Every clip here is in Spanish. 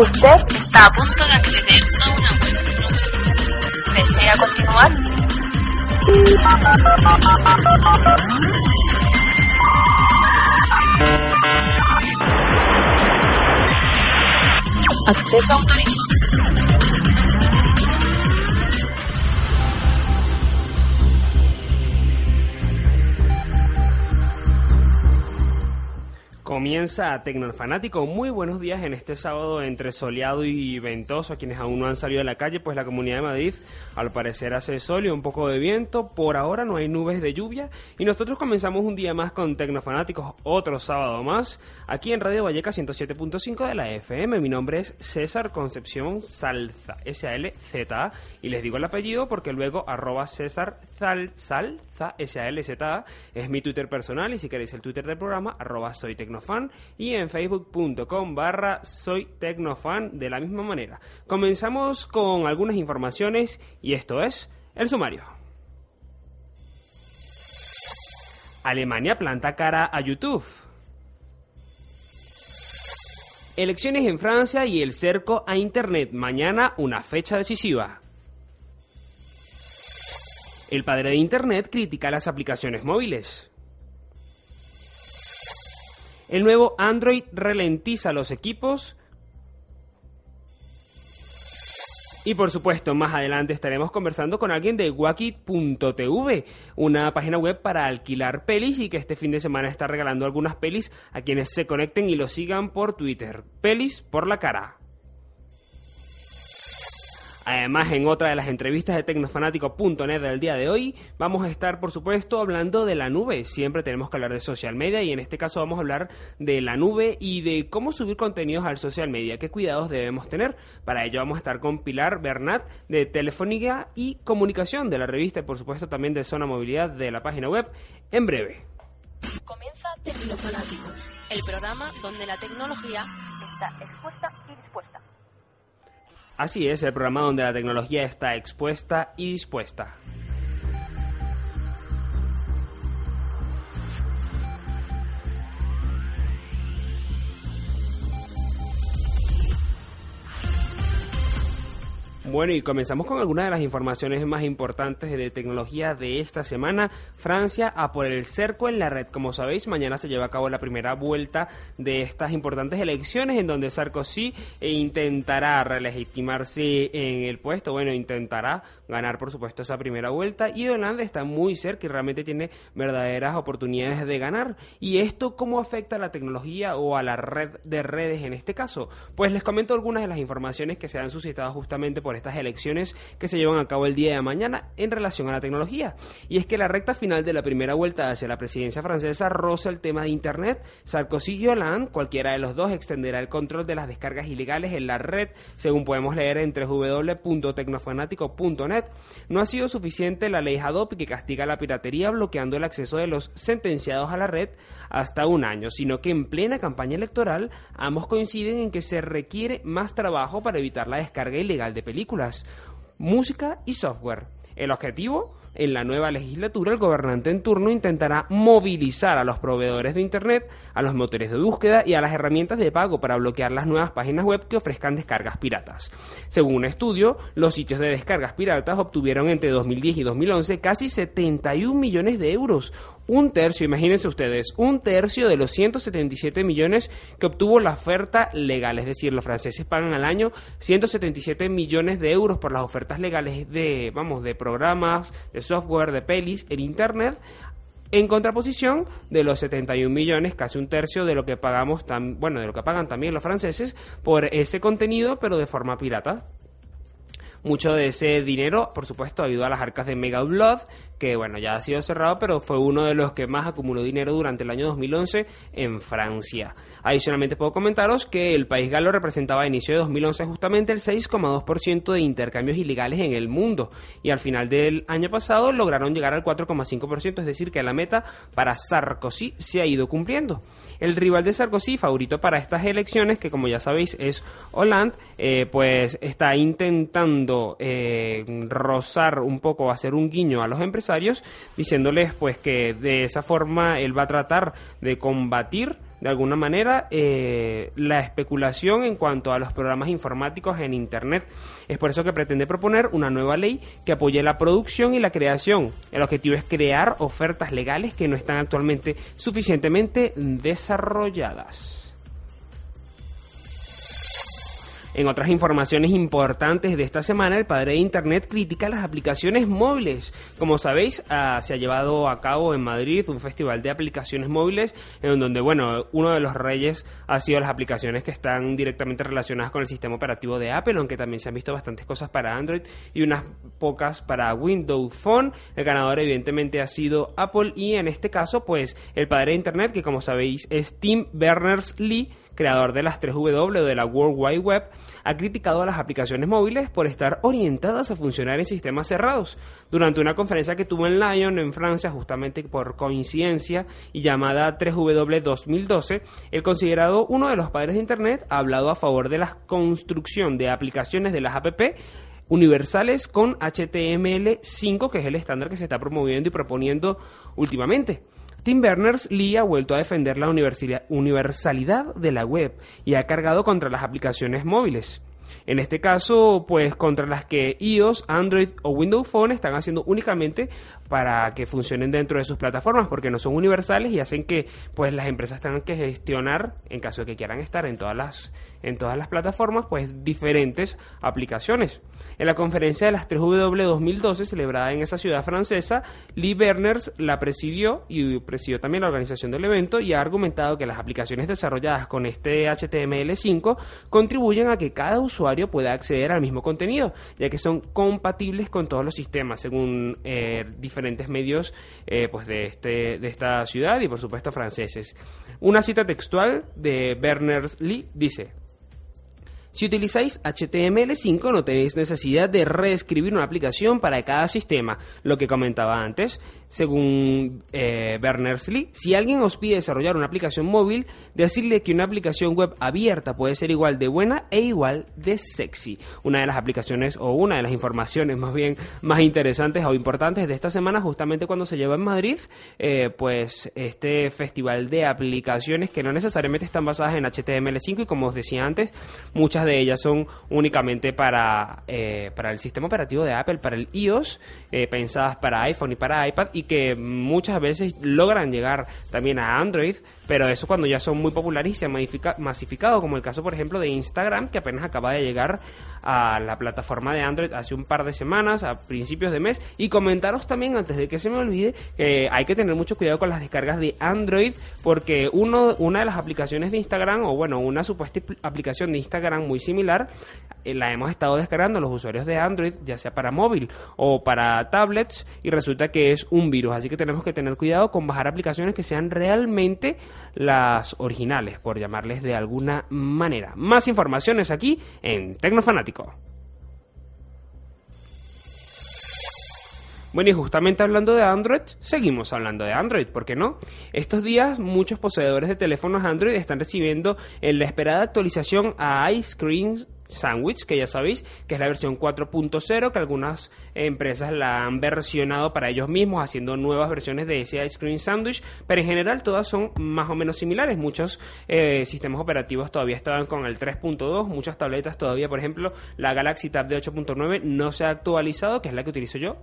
Usted está a punto de acceder a una web. No se ¿Desea continuar? Acceso autorizado. Comienza Tecnofanático. Muy buenos días en este sábado entre soleado y ventoso. A quienes aún no han salido de la calle, pues la Comunidad de Madrid al parecer hace sol y un poco de viento. Por ahora no hay nubes de lluvia. Y nosotros comenzamos un día más con Tecnofanáticos, otro sábado más, aquí en Radio Valleca 107.5 de la FM. Mi nombre es César Concepción Salza, S-A-L-Z-A. Y les digo el apellido porque luego arroba César Sal, Salza, S-A-L-Z-A, es mi Twitter personal. Y si queréis el Twitter del programa, arroba soy Tecnofan y en facebook.com barra soy tecnofan de la misma manera. Comenzamos con algunas informaciones esto es el sumario. Alemania planta cara a YouTube. Elecciones en Francia y el cerco a Internet. Mañana una fecha decisiva. El padre de Internet critica las aplicaciones móviles. El nuevo Android ralentiza los equipos. Y por supuesto, más adelante estaremos conversando con alguien de Wacky.tv, una página web para alquilar pelis y que este fin de semana está regalando algunas pelis a quienes se conecten y lo sigan por Twitter. Pelis por la cara. Además, en otra de las entrevistas de tecnofanático.net del día de hoy, vamos a estar, por supuesto, hablando de la nube. Siempre tenemos que hablar de social media y en este caso vamos a hablar de la nube y de cómo subir contenidos al social media, qué cuidados debemos tener. Para ello vamos a estar con Pilar Bernat de Telefónica y Comunicación de la revista y, por supuesto, también de Zona Movilidad de la página web en breve. Comienza Tecnofanáticos, el programa donde la tecnología está expuesta y dispuesta. Así es, el programa donde la tecnología está expuesta y dispuesta. Bueno, y comenzamos con algunas de las informaciones más importantes de tecnología de esta semana. Francia a por el cerco en la red. Como sabéis, mañana se lleva a cabo la primera vuelta de estas importantes elecciones en donde Sarkozy intentará relegitimarse en el puesto. Bueno, intentará ganar, por supuesto, esa primera vuelta. Y Hollande está muy cerca y realmente tiene verdaderas oportunidades de ganar. ¿Y esto cómo afecta a la tecnología o a la red de redes en este caso? Pues les comento algunas de las informaciones que se han suscitado justamente por estas elecciones que se llevan a cabo el día de mañana en relación a la tecnología. Y es que la recta final de la primera vuelta hacia la presidencia francesa roza el tema de Internet. Sarkozy y Hollande, cualquiera de los dos, extenderá el control de las descargas ilegales en la red, según podemos leer en www.tecnofanático.net. No ha sido suficiente la ley Hadop que castiga la piratería bloqueando el acceso de los sentenciados a la red hasta un año, sino que en plena campaña electoral ambos coinciden en que se requiere más trabajo para evitar la descarga ilegal de películas música y software. El objetivo, en la nueva legislatura, el gobernante en turno intentará movilizar a los proveedores de Internet, a los motores de búsqueda y a las herramientas de pago para bloquear las nuevas páginas web que ofrezcan descargas piratas. Según un estudio, los sitios de descargas piratas obtuvieron entre 2010 y 2011 casi 71 millones de euros, un tercio, imagínense ustedes, un tercio de los 177 millones que obtuvo la oferta legal. Es decir, los franceses pagan al año 177 millones de euros por las ofertas legales de, vamos, de programas, de software, de pelis en Internet. En contraposición de los 71 millones, casi un tercio de lo que pagamos, tam, bueno, de lo que pagan también los franceses por ese contenido, pero de forma pirata. Mucho de ese dinero, por supuesto, ayudó a las arcas de Mega Blood, que bueno, ya ha sido cerrado, pero fue uno de los que más acumuló dinero durante el año 2011 en Francia. Adicionalmente puedo comentaros que el país galo representaba a inicio de 2011 justamente el 6,2% de intercambios ilegales en el mundo y al final del año pasado lograron llegar al 4,5%, es decir, que la meta para Sarkozy se ha ido cumpliendo. El rival de Sarkozy, favorito para estas elecciones, que como ya sabéis es Hollande, eh, pues está intentando eh, rozar un poco, hacer un guiño a los empresarios, diciéndoles pues que de esa forma él va a tratar de combatir de alguna manera eh, la especulación en cuanto a los programas informáticos en Internet. Es por eso que pretende proponer una nueva ley que apoye la producción y la creación. El objetivo es crear ofertas legales que no están actualmente suficientemente desarrolladas. En otras informaciones importantes de esta semana, el padre de Internet critica las aplicaciones móviles. Como sabéis, ah, se ha llevado a cabo en Madrid un festival de aplicaciones móviles en donde, bueno, uno de los reyes ha sido las aplicaciones que están directamente relacionadas con el sistema operativo de Apple, aunque también se han visto bastantes cosas para Android y unas pocas para Windows Phone. El ganador evidentemente ha sido Apple y en este caso, pues, el padre de Internet, que como sabéis es Tim Berners-Lee, creador de las 3W de la World Wide Web, ha criticado a las aplicaciones móviles por estar orientadas a funcionar en sistemas cerrados. Durante una conferencia que tuvo en Lyon, en Francia, justamente por coincidencia y llamada 3W 2012, el considerado uno de los padres de Internet ha hablado a favor de la construcción de aplicaciones de las APP universales con HTML5, que es el estándar que se está promoviendo y proponiendo últimamente. Tim Berners-Lee ha vuelto a defender la universalidad de la web y ha cargado contra las aplicaciones móviles. En este caso, pues contra las que iOS, Android o Windows Phone están haciendo únicamente para que funcionen dentro de sus plataformas, porque no son universales y hacen que pues las empresas tengan que gestionar, en caso de que quieran estar en todas las en todas las plataformas, pues diferentes aplicaciones. En la conferencia de las 3W 2012 celebrada en esa ciudad francesa, Lee Berners la presidió y presidió también la organización del evento y ha argumentado que las aplicaciones desarrolladas con este HTML5 contribuyen a que cada usuario pueda acceder al mismo contenido, ya que son compatibles con todos los sistemas, según eh, diferentes medios eh, pues de, este, de esta ciudad y por supuesto franceses. Una cita textual de Berners-Lee dice, si utilizáis HTML5 no tenéis necesidad de reescribir una aplicación para cada sistema, lo que comentaba antes. Según eh, Berners-Lee, si alguien os pide desarrollar una aplicación móvil, decirle que una aplicación web abierta puede ser igual de buena e igual de sexy. Una de las aplicaciones o una de las informaciones más bien más interesantes o importantes de esta semana, justamente cuando se lleva en Madrid, eh, pues este festival de aplicaciones que no necesariamente están basadas en HTML5 y como os decía antes, muchas de ellas son únicamente para, eh, para el sistema operativo de Apple, para el iOS, eh, pensadas para iPhone y para iPad y que muchas veces logran llegar también a Android, pero eso cuando ya son muy populares y se han masificado, como el caso por ejemplo de Instagram, que apenas acaba de llegar a la plataforma de Android hace un par de semanas, a principios de mes, y comentaros también, antes de que se me olvide, que hay que tener mucho cuidado con las descargas de Android, porque uno, una de las aplicaciones de Instagram, o bueno, una supuesta aplicación de Instagram muy similar, eh, la hemos estado descargando los usuarios de Android, ya sea para móvil o para tablets, y resulta que es un virus, así que tenemos que tener cuidado con bajar aplicaciones que sean realmente las originales, por llamarles de alguna manera. Más informaciones aquí en Tecnofanático. Bueno, y justamente hablando de Android, seguimos hablando de Android, ¿por qué no? Estos días muchos poseedores de teléfonos Android están recibiendo en la esperada actualización a Ice Cream Sandwich, que ya sabéis que es la versión 4.0, que algunas empresas la han versionado para ellos mismos, haciendo nuevas versiones de ese Ice Cream Sandwich, pero en general todas son más o menos similares. Muchos eh, sistemas operativos todavía estaban con el 3.2, muchas tabletas todavía, por ejemplo, la Galaxy Tab de 8.9 no se ha actualizado, que es la que utilizo yo,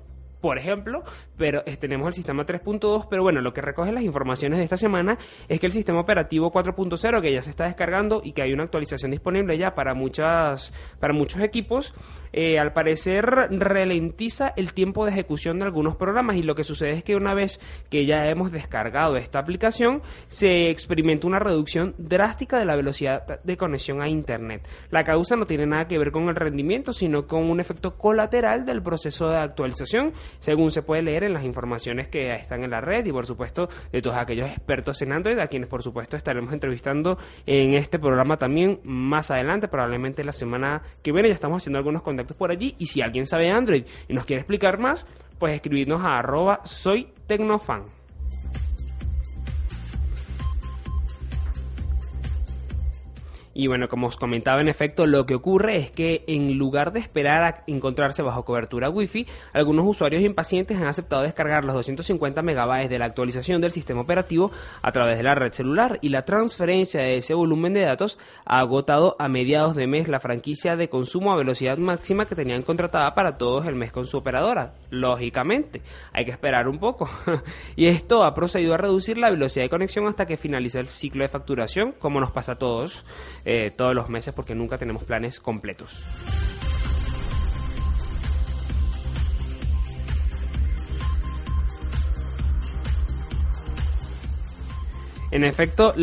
por ejemplo, pero eh, tenemos el sistema 3.2, pero bueno, lo que recoge las informaciones de esta semana es que el sistema operativo 4.0 que ya se está descargando y que hay una actualización disponible ya para muchas para muchos equipos, eh, al parecer ralentiza el tiempo de ejecución de algunos programas y lo que sucede es que una vez que ya hemos descargado esta aplicación se experimenta una reducción drástica de la velocidad de conexión a internet. La causa no tiene nada que ver con el rendimiento, sino con un efecto colateral del proceso de actualización según se puede leer en las informaciones que están en la red y por supuesto de todos aquellos expertos en Android, a quienes por supuesto estaremos entrevistando en este programa también más adelante, probablemente la semana que viene ya estamos haciendo algunos contactos por allí y si alguien sabe Android y nos quiere explicar más, pues escribirnos a arroba soy tecnofan. Y bueno, como os comentaba, en efecto, lo que ocurre es que en lugar de esperar a encontrarse bajo cobertura Wi-Fi, algunos usuarios impacientes han aceptado descargar los 250 megabytes de la actualización del sistema operativo a través de la red celular y la transferencia de ese volumen de datos ha agotado a mediados de mes la franquicia de consumo a velocidad máxima que tenían contratada para todos el mes con su operadora. Lógicamente, hay que esperar un poco. y esto ha procedido a reducir la velocidad de conexión hasta que finalice el ciclo de facturación, como nos pasa a todos eh, todos los meses porque nunca tenemos planes completos. En efecto,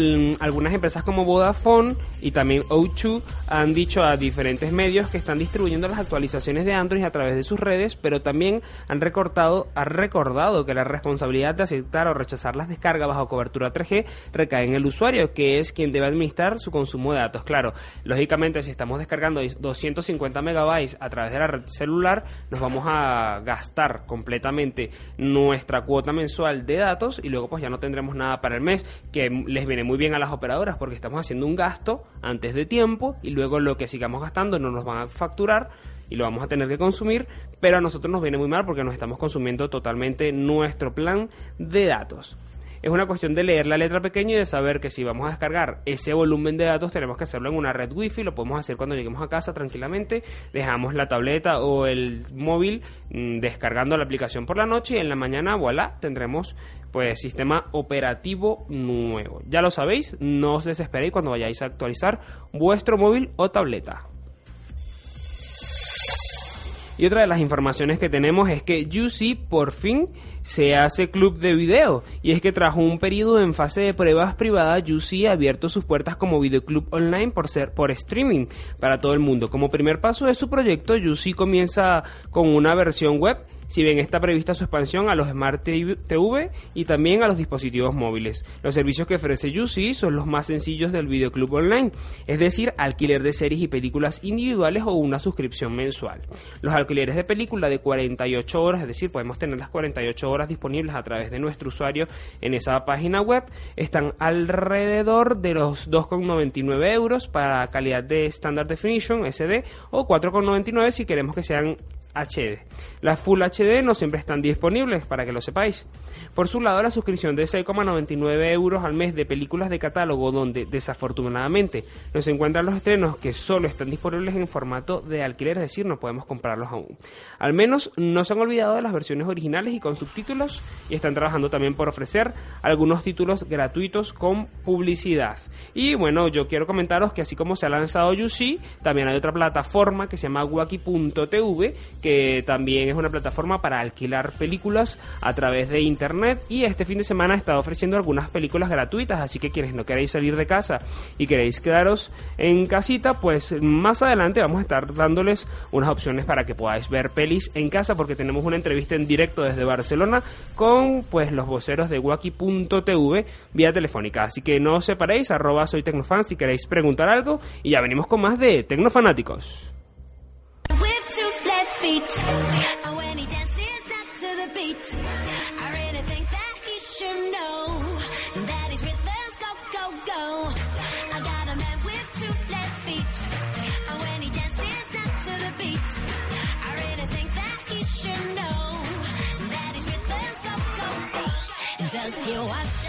algunas empresas como Vodafone y también O2 han dicho a diferentes medios que están distribuyendo las actualizaciones de Android a través de sus redes, pero también han recortado, ha recordado que la responsabilidad de aceptar o rechazar las descargas bajo cobertura 3G recae en el usuario, que es quien debe administrar su consumo de datos. Claro, lógicamente si estamos descargando 250 megabytes a través de la red celular, nos vamos a gastar completamente nuestra cuota mensual de datos y luego pues ya no tendremos nada para el mes, que les viene muy bien a las operadoras porque estamos haciendo un gasto antes de tiempo y luego lo que sigamos gastando no nos van a facturar y lo vamos a tener que consumir, pero a nosotros nos viene muy mal porque nos estamos consumiendo totalmente nuestro plan de datos. Es una cuestión de leer la letra pequeña y de saber que si vamos a descargar ese volumen de datos tenemos que hacerlo en una red wifi, lo podemos hacer cuando lleguemos a casa tranquilamente, dejamos la tableta o el móvil mm, descargando la aplicación por la noche y en la mañana, voilà, tendremos pues sistema operativo nuevo. Ya lo sabéis, no os desesperéis cuando vayáis a actualizar vuestro móvil o tableta. Y otra de las informaciones que tenemos es que UC por fin se hace club de video. Y es que tras un periodo en fase de pruebas privadas, UC ha abierto sus puertas como videoclub online por ser por streaming para todo el mundo. Como primer paso de su proyecto, UC comienza con una versión web si bien está prevista su expansión a los Smart TV y también a los dispositivos móviles. Los servicios que ofrece UC son los más sencillos del videoclub online, es decir, alquiler de series y películas individuales o una suscripción mensual. Los alquileres de película de 48 horas, es decir, podemos tener las 48 horas disponibles a través de nuestro usuario en esa página web, están alrededor de los 2,99 euros para calidad de Standard Definition, SD, o 4,99 si queremos que sean HD. Las Full HD no siempre están disponibles, para que lo sepáis. Por su lado, la suscripción de 6,99 euros al mes de películas de catálogo, donde desafortunadamente no se encuentran los estrenos que solo están disponibles en formato de alquiler, es decir, no podemos comprarlos aún. Al menos no se han olvidado de las versiones originales y con subtítulos, y están trabajando también por ofrecer algunos títulos gratuitos con publicidad. Y bueno, yo quiero comentaros que así como se ha lanzado UC, también hay otra plataforma que se llama Waki.tv, que también es una plataforma para alquilar películas a través de internet. Y este fin de semana estado ofreciendo algunas películas gratuitas, así que quienes no queréis salir de casa y queréis quedaros en casita, pues más adelante vamos a estar dándoles unas opciones para que podáis ver pelis en casa porque tenemos una entrevista en directo desde Barcelona con pues los voceros de Waki.tv vía telefónica, así que no os separéis, arroba soy Tecnofan si queréis preguntar algo. Y ya venimos con más de Tecnofanáticos. When he dances not to the beat, I really think that he should know that his rhythms go, go, go. I got a man with two left feet. When he dances not to the beat, I really think that he should know that his rhythms go, go, go. Does he wash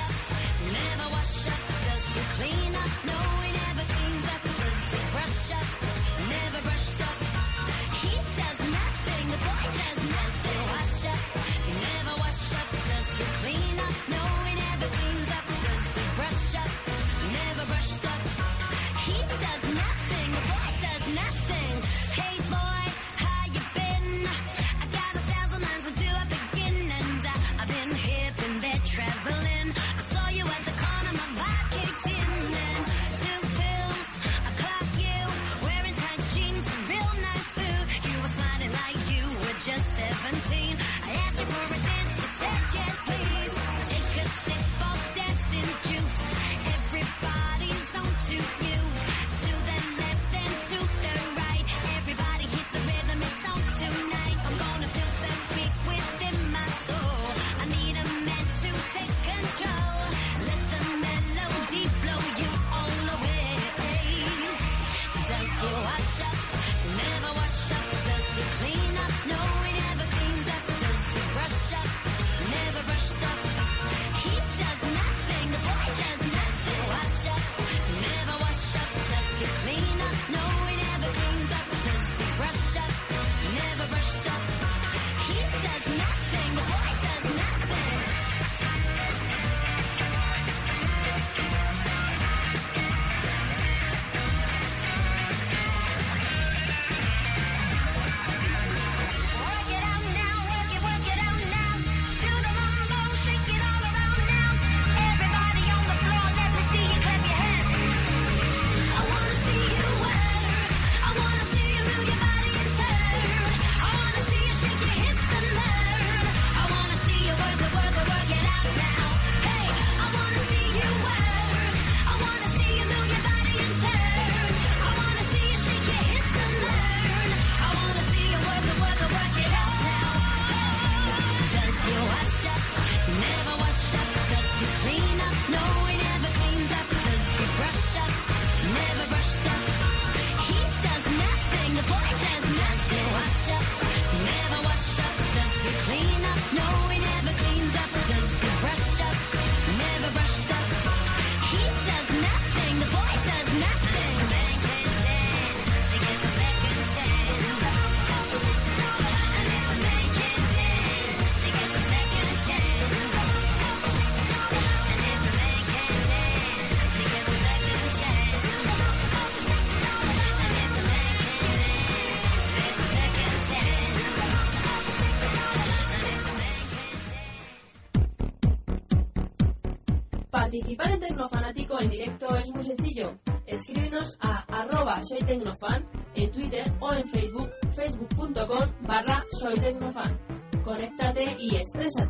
Conéctate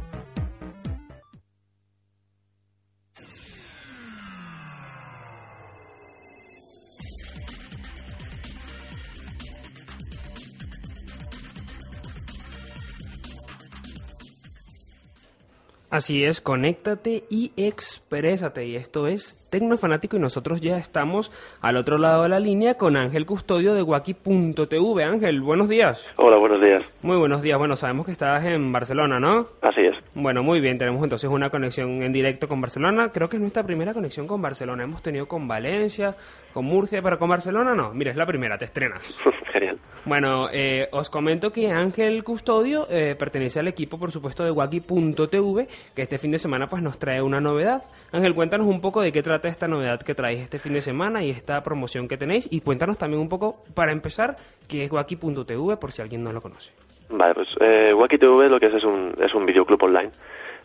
Así es, conéctate y exprésate. Y esto es Tecnofanático y nosotros ya estamos al otro lado de la línea con Ángel Custodio de Waki.tv. Ángel, buenos días. Hola, buenos días. Muy buenos días. Bueno, sabemos que estás en Barcelona, ¿no? Así es. Bueno, muy bien. Tenemos entonces una conexión en directo con Barcelona. Creo que es nuestra primera conexión con Barcelona. Hemos tenido con Valencia, con Murcia, pero con Barcelona no. Mira, es la primera, te estrenas. Genial. Bueno, eh, os comento que Ángel Custodio eh, pertenece al equipo, por supuesto, de Waki.tv, que este fin de semana pues nos trae una novedad. Ángel, cuéntanos un poco de qué trata esta novedad que traéis este fin de semana y esta promoción que tenéis. Y cuéntanos también un poco, para empezar, qué es Waki.tv, por si alguien no lo conoce. Vale, pues eh, Waki.tv lo que es es un, es un videoclub online.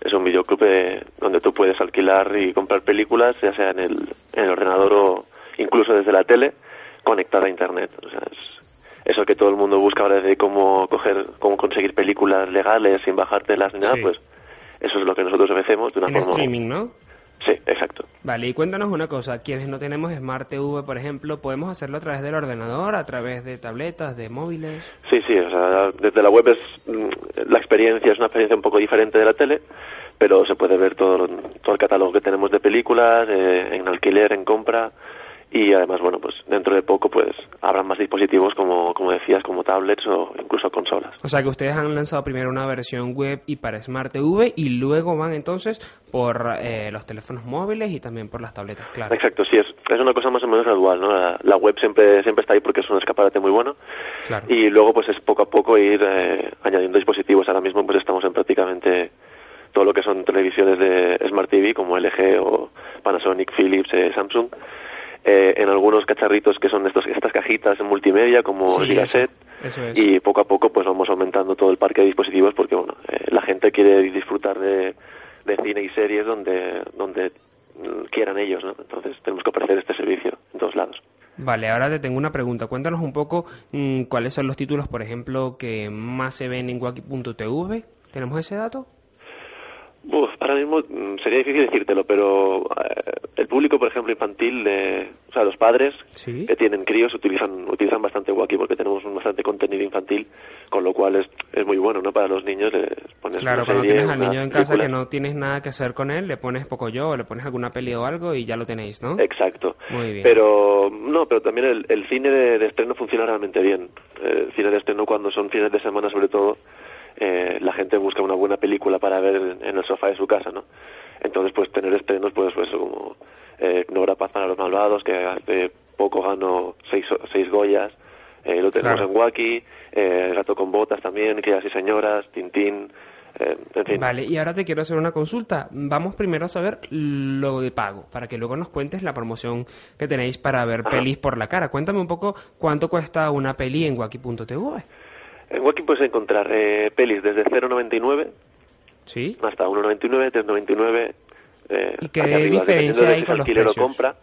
Es un videoclub eh, donde tú puedes alquilar y comprar películas, ya sea en el, en el ordenador o incluso desde la tele, conectada a Internet. O sea, es eso que todo el mundo busca ahora de cómo coger, cómo conseguir películas legales sin bajártelas ni nada, Sí. pues eso es lo que nosotros ofrecemos de una En forma... streaming, ¿no? Sí, exacto. Vale, y cuéntanos una cosa, quienes no tenemos Smart TV, por ejemplo, ¿podemos hacerlo a través del ordenador, a través de tabletas, de móviles? Sí, sí, o sea, desde la web es mm, la experiencia es una experiencia un poco diferente de la tele, pero se puede ver todo, todo el catálogo que tenemos de películas, eh, en alquiler, en compra y además, bueno, pues dentro de poco pues habrá más dispositivos como, como decías, como tablets o incluso consolas. O sea que ustedes han lanzado primero una versión web y para Smart TV y luego van entonces por eh, los teléfonos móviles y también por las tabletas, claro. Exacto, sí, es, es una cosa más o menos gradual, ¿no? La, la web siempre siempre está ahí porque es un escaparate muy bueno Claro. y luego pues es poco a poco ir eh, añadiendo dispositivos. Ahora mismo pues estamos en prácticamente todo lo que son televisiones de Smart TV como LG o Panasonic, Philips, eh, Samsung. Eh, en algunos cacharritos que son estos, estas cajitas en multimedia como Sí, el Gigaset Eso es. y poco a poco pues vamos aumentando todo el parque de dispositivos porque bueno eh, la gente quiere disfrutar de, de cine y series donde donde mm, quieran ellos ¿no? entonces tenemos que ofrecer este servicio en todos lados Vale, ahora te tengo una pregunta. Cuéntanos un poco mm, cuáles son los títulos, por ejemplo, que más se ven en Waki.tv. ¿Tenemos ese dato? Uf, ahora mismo mm, sería difícil decírtelo, pero eh, el público, por ejemplo, infantil, o sea, los padres Sí. que tienen críos utilizan utilizan bastante Wacky porque tenemos un bastante contenido infantil, con lo cual es, es muy bueno, ¿no? Para los niños les pones Claro, una cuando serie, tienes al niño en casa que no tienes nada que hacer con él, le pones poco yo, o le pones alguna peli o algo y ya lo tenéis, ¿no? Exacto. Muy bien. Pero no, pero también el, el cine de, de estreno funciona realmente bien. El cine de estreno cuando son fines de semana sobre todo, eh, la gente busca una buena película para ver en, el sofá de su casa, ¿no? Entonces, pues tener estrenos, pues, pues como eh, Nora Paz para los Malvados, que hace poco ganó seis, seis Goyas, eh, lo tenemos Claro. en Wacky, eh, Gato con Botas también, Criadas y Señoras, Tintín, eh, en fin. Vale, y ahora te quiero hacer una consulta. Vamos primero a saber lo de pago, para que luego nos cuentes la promoción que tenéis para ver pelis por la cara. Cuéntame un poco cuánto cuesta una peli en Waki.tv. En Wacky puedes encontrar eh, pelis desde 0,99 ¿Sí? hasta 1,99, 3,99. Eh, ¿Y qué arriba, diferencia dependiendo de hay si con los precios? compra.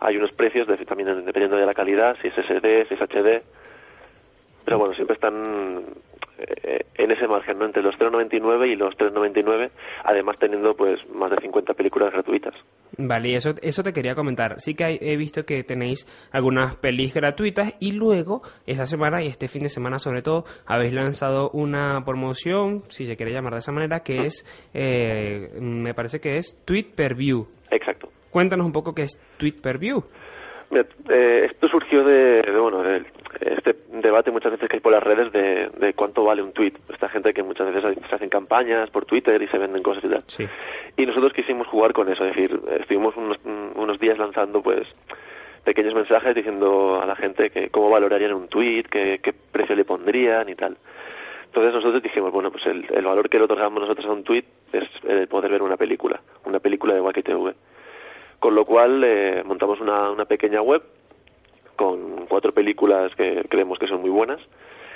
Hay unos precios de- también dependiendo de la calidad, si es SD, si es HD. Pero bueno, siempre están eh, en ese margen, ¿no? Entre los 0,99 y los 3,99, además teniendo pues más de 50 películas gratuitas. Vale, y eso, eso te quería comentar. Sí que hay- he visto que tenéis algunas pelis gratuitas y luego, esa semana y este fin de semana sobre todo, habéis lanzado una promoción, si se quiere llamar de esa manera, que es, eh, me parece que es Tweet Per View. Exacto. Cuéntanos un poco qué es Tweet Per View. Eh, esto surgió de, de, bueno, de este debate muchas veces que hay por las redes de, de cuánto vale un tweet. Esta gente que muchas veces se hacen campañas por Twitter y se venden cosas y tal. Sí. Y nosotros quisimos jugar con eso, es decir, estuvimos unos, unos días lanzando pues pequeños mensajes diciendo a la gente que cómo valorarían un tweet, qué, qué precio le pondrían y tal. Entonces nosotros dijimos, bueno, pues el, el valor que le otorgamos nosotros a un tweet es el poder ver una película, una película de Wacky TV. Con lo cual eh, montamos una, una pequeña web con cuatro películas que creemos que son muy buenas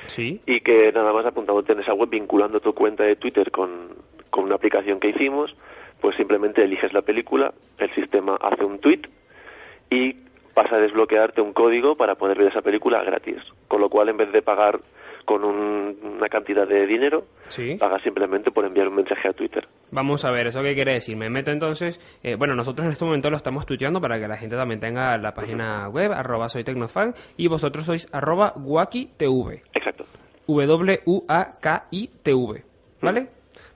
Sí. y que nada más apuntándote en esa web, vinculando tu cuenta de Twitter con, con una aplicación que hicimos, pues simplemente eliges la película, el sistema hace un tweet y pasa a desbloquearte un código para poder ver esa película gratis. Con lo cual, en vez de pagar con una cantidad de dinero, pagas simplemente por enviar un mensaje a Twitter. Vamos a ver, ¿eso qué quiere decir? Me meto entonces, eh, bueno, nosotros en este momento lo estamos tuiteando para que la gente también tenga la página web, arroba soy tecnofan, y vosotros sois arroba guakitv. Exacto. W-U-A-K-I-T-V, ¿vale?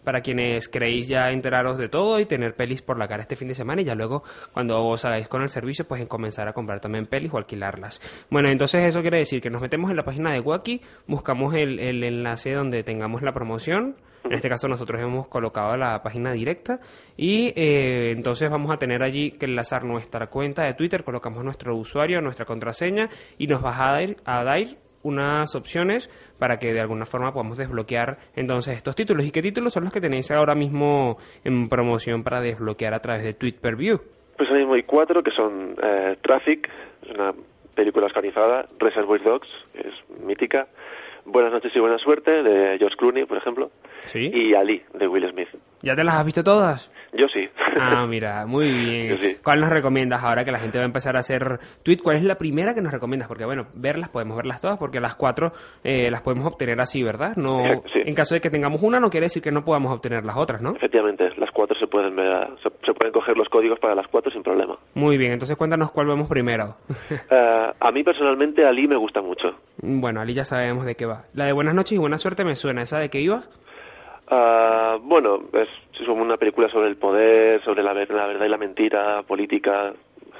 Para quienes queréis ya enteraros de todo y tener pelis por la cara este fin de semana y ya luego cuando os hagáis con el servicio pues en comenzar a comprar también pelis o alquilarlas. Bueno, entonces eso quiere decir que nos metemos en la página de Wacky, buscamos el, enlace donde tengamos la promoción, en este caso nosotros hemos colocado la página directa y eh, entonces vamos a tener allí que enlazar nuestra cuenta de Twitter, colocamos nuestro usuario, nuestra contraseña y nos va a dar, a dar unas opciones para que de alguna forma podamos desbloquear entonces estos títulos. ¿Y qué títulos son los que tenéis ahora mismo en promoción para desbloquear a través de Tweet Per View? Pues ahora mismo hay cuatro que son eh, Traffic, una película organizada, Reservoir Dogs, que es mítica, Buenas noches y buena suerte de George Clooney, por ejemplo, y Ali de Will Smith. ¿Ya te las has visto todas? Yo sí. Ah, mira, muy bien. ¿Cuál nos recomiendas ahora que la gente va a empezar a hacer tweet? ¿Cuál es la primera que nos recomiendas? Porque, bueno, verlas, podemos verlas todas, porque las cuatro eh, las podemos obtener así, ¿verdad? No, En caso de que tengamos una, no quiere decir que no podamos obtener las otras, ¿no? Efectivamente, las cuatro se pueden ver, se, pueden coger los códigos para las cuatro sin problema. Muy bien, entonces cuéntanos cuál vemos primero. Eh, a mí personalmente Ali me gusta mucho. Bueno, Ali ya sabemos de qué va. La de Buenas noches y buena suerte me suena, ¿esa de qué iba? Uh, bueno, es, una película sobre el poder, sobre la, la verdad y la mentira, política,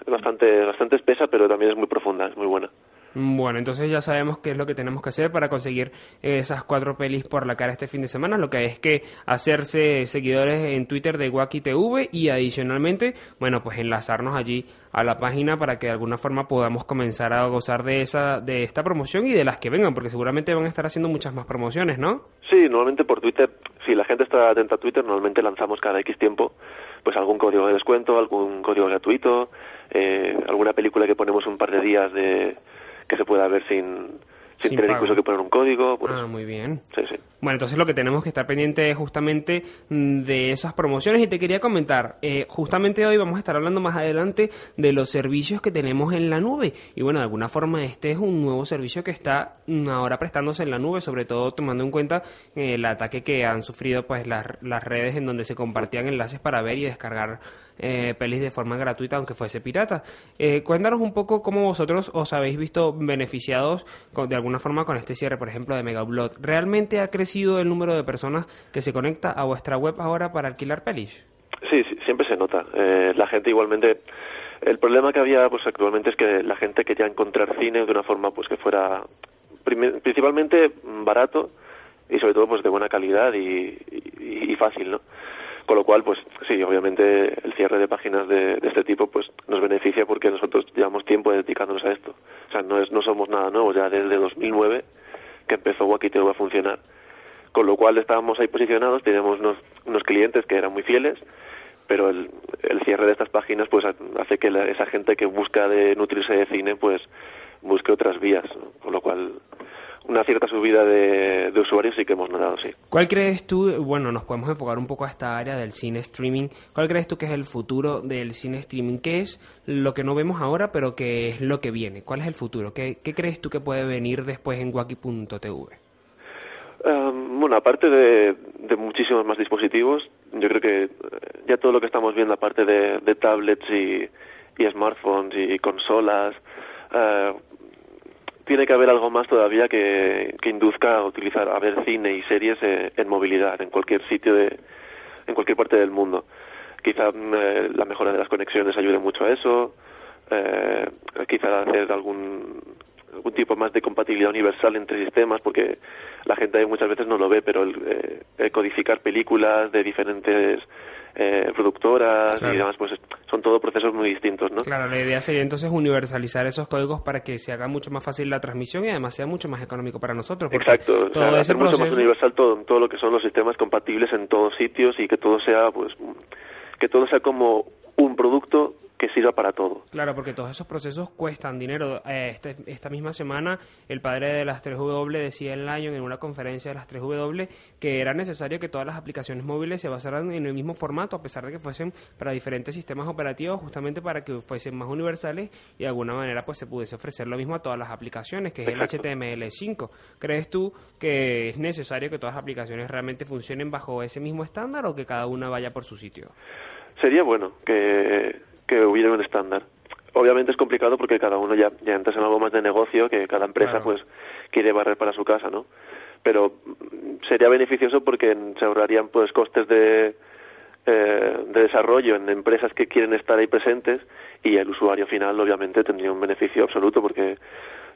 bastante, bastante espesa, pero también es muy profunda, es muy buena. Bueno, entonces ya sabemos qué es lo que tenemos que hacer para conseguir esas cuatro pelis por la cara este fin de semana. Lo que es que hacerse seguidores en Twitter de Wacky TV y adicionalmente, bueno, pues enlazarnos allí a la página para que de alguna forma podamos comenzar a gozar de esa de esta promoción y de las que vengan, porque seguramente van a estar haciendo muchas más promociones, ¿no? Sí, normalmente por Twitter, si la gente está atenta a Twitter, normalmente lanzamos cada X tiempo pues algún código de descuento, algún código gratuito, eh, alguna película que ponemos un par de días de que se pueda ver sin, sin, tener incluso que poner un código. Pues. Ah, muy bien. Sí, sí. Bueno, entonces lo que tenemos que estar pendiente es justamente mm, de esas promociones y te quería comentar, eh, justamente hoy vamos a estar hablando más adelante de los servicios que tenemos en la nube y bueno, de alguna forma este es un nuevo servicio que está mm, ahora prestándose en la nube, sobre todo tomando en cuenta eh, el ataque que han sufrido pues las, las redes en donde se compartían enlaces para ver y descargar eh, pelis de forma gratuita, aunque fuese pirata. Eh, cuéntanos un poco cómo vosotros os habéis visto beneficiados de alguna forma con este cierre, por ejemplo, de Megaupload. ¿Realmente ha crecido el número de personas que se conecta a vuestra web ahora para alquilar pelis? Sí, siempre se nota. Eh, la gente igualmente... El problema que había pues actualmente es que la gente quería encontrar cine de una forma pues que fuera principalmente barato y sobre todo pues de buena calidad y, y fácil, ¿no? Con lo cual, pues sí, obviamente el cierre de páginas de, este tipo pues nos beneficia porque nosotros llevamos tiempo dedicándonos a esto. O sea, no, es, no somos nada nuevo, ya desde 2009 que empezó Wakiteo a funcionar. Con lo cual estábamos ahí posicionados, teníamos unos, unos clientes que eran muy fieles, pero el, el cierre de estas páginas pues hace que esa gente que busca de nutrirse de cine pues busque otras vías, con lo cual una cierta subida de, usuarios sí que hemos notado, sí. ¿Cuál crees tú, bueno, nos podemos enfocar un poco a esta área del cine streaming, ¿cuál crees tú que es el futuro del cine streaming? ¿Qué es lo que no vemos ahora, pero qué es lo que viene? ¿Cuál es el futuro? ¿Qué, crees tú que puede venir después en Wacky.tv? Um, bueno, aparte de, muchísimos más dispositivos, yo creo que eh, ya todo lo que estamos viendo, aparte de, tablets y, smartphones y, consolas, uh, tiene que haber algo más todavía que, induzca a utilizar, a ver cine y series eh, en movilidad, en cualquier sitio, de, en cualquier parte del mundo. Quizá mm, eh, la mejora de las conexiones ayude mucho a eso, eh, quizá hacer algún, algún tipo más de compatibilidad universal entre sistemas, porque la gente muchas veces no lo ve, pero el, eh, codificar películas de diferentes eh, productoras y demás, pues son todo procesos muy distintos, ¿no? Claro, la idea sería entonces universalizar esos códigos para que se haga mucho más fácil la transmisión y además sea mucho más económico para nosotros. Exacto, todo o hacer mucho más universal todo, todo lo que son los sistemas compatibles en todos sitios y que todo sea, pues, que todo sea como un producto que sirva para todo. Claro, porque todos esos procesos cuestan dinero. Eh, este- esta misma semana, el padre de las 3W decía en Lion en una conferencia de las 3W que era necesario que todas las aplicaciones móviles se basaran en el mismo formato, a pesar de que fuesen para diferentes sistemas operativos, justamente para que fuesen más universales y de alguna manera pues se pudiese ofrecer lo mismo a todas las aplicaciones, que es Exacto. el HTML5. ¿Crees tú que es necesario que todas las aplicaciones realmente funcionen bajo ese mismo estándar o que cada una vaya por su sitio? Sería bueno que, que hubiera un estándar. Obviamente es complicado porque cada uno ya, ya entras en algo más de negocio, que cada empresa Claro. pues quiere barrer para su casa, ¿no? Pero mm, sería beneficioso porque se ahorrarían pues costes de, eh, de desarrollo en empresas que quieren estar ahí presentes y el usuario final obviamente tendría un beneficio absoluto porque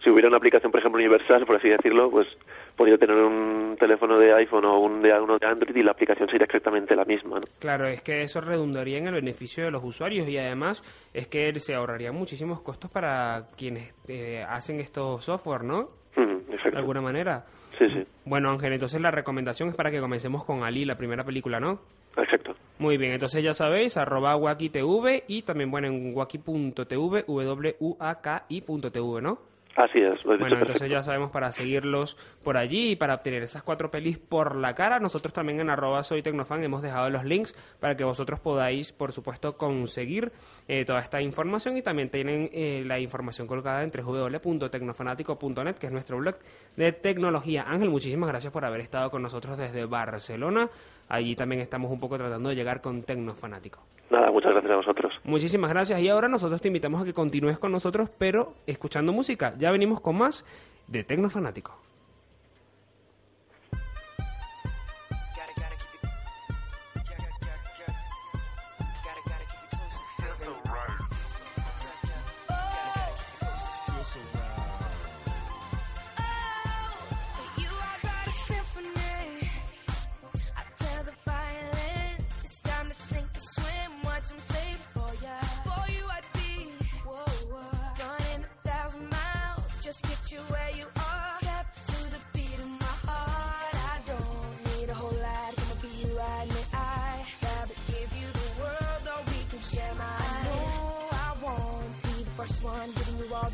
si hubiera una aplicación por ejemplo universal por así decirlo pues podría tener un teléfono de iPhone o un de, uno de Android y la aplicación sería exactamente la misma ¿no? Claro, es que eso redundaría en el beneficio de los usuarios y además es que se ahorrarían muchísimos costos para quienes eh, hacen estos software, ¿no? De alguna manera. sí sí Bueno, Ángel, entonces la recomendación es para que comencemos con Ali, la primera película, ¿no? exacto Muy bien, entonces ya sabéis, arroba wakitv y también, bueno, en waki.tv, w-u-a-k-i.tv, ¿no? Así es, lo Bueno, entonces ya sabemos para seguirlos por allí y para obtener esas cuatro pelis por la cara. Nosotros también en arroba soy tecnofan hemos dejado los links para que vosotros podáis, por supuesto, conseguir eh, toda esta información y también tienen eh, la información colgada en www.tecnofanático.net, que es nuestro blog de tecnología. Ángel, muchísimas gracias por haber estado con nosotros desde Barcelona. Allí también estamos un poco tratando de llegar con Tecnofanático. Nada, muchas gracias a vosotros. Muchísimas gracias y ahora nosotros te invitamos a que continúes con nosotros, pero escuchando música. Ya venimos con más de Tecnofanático. Gotta,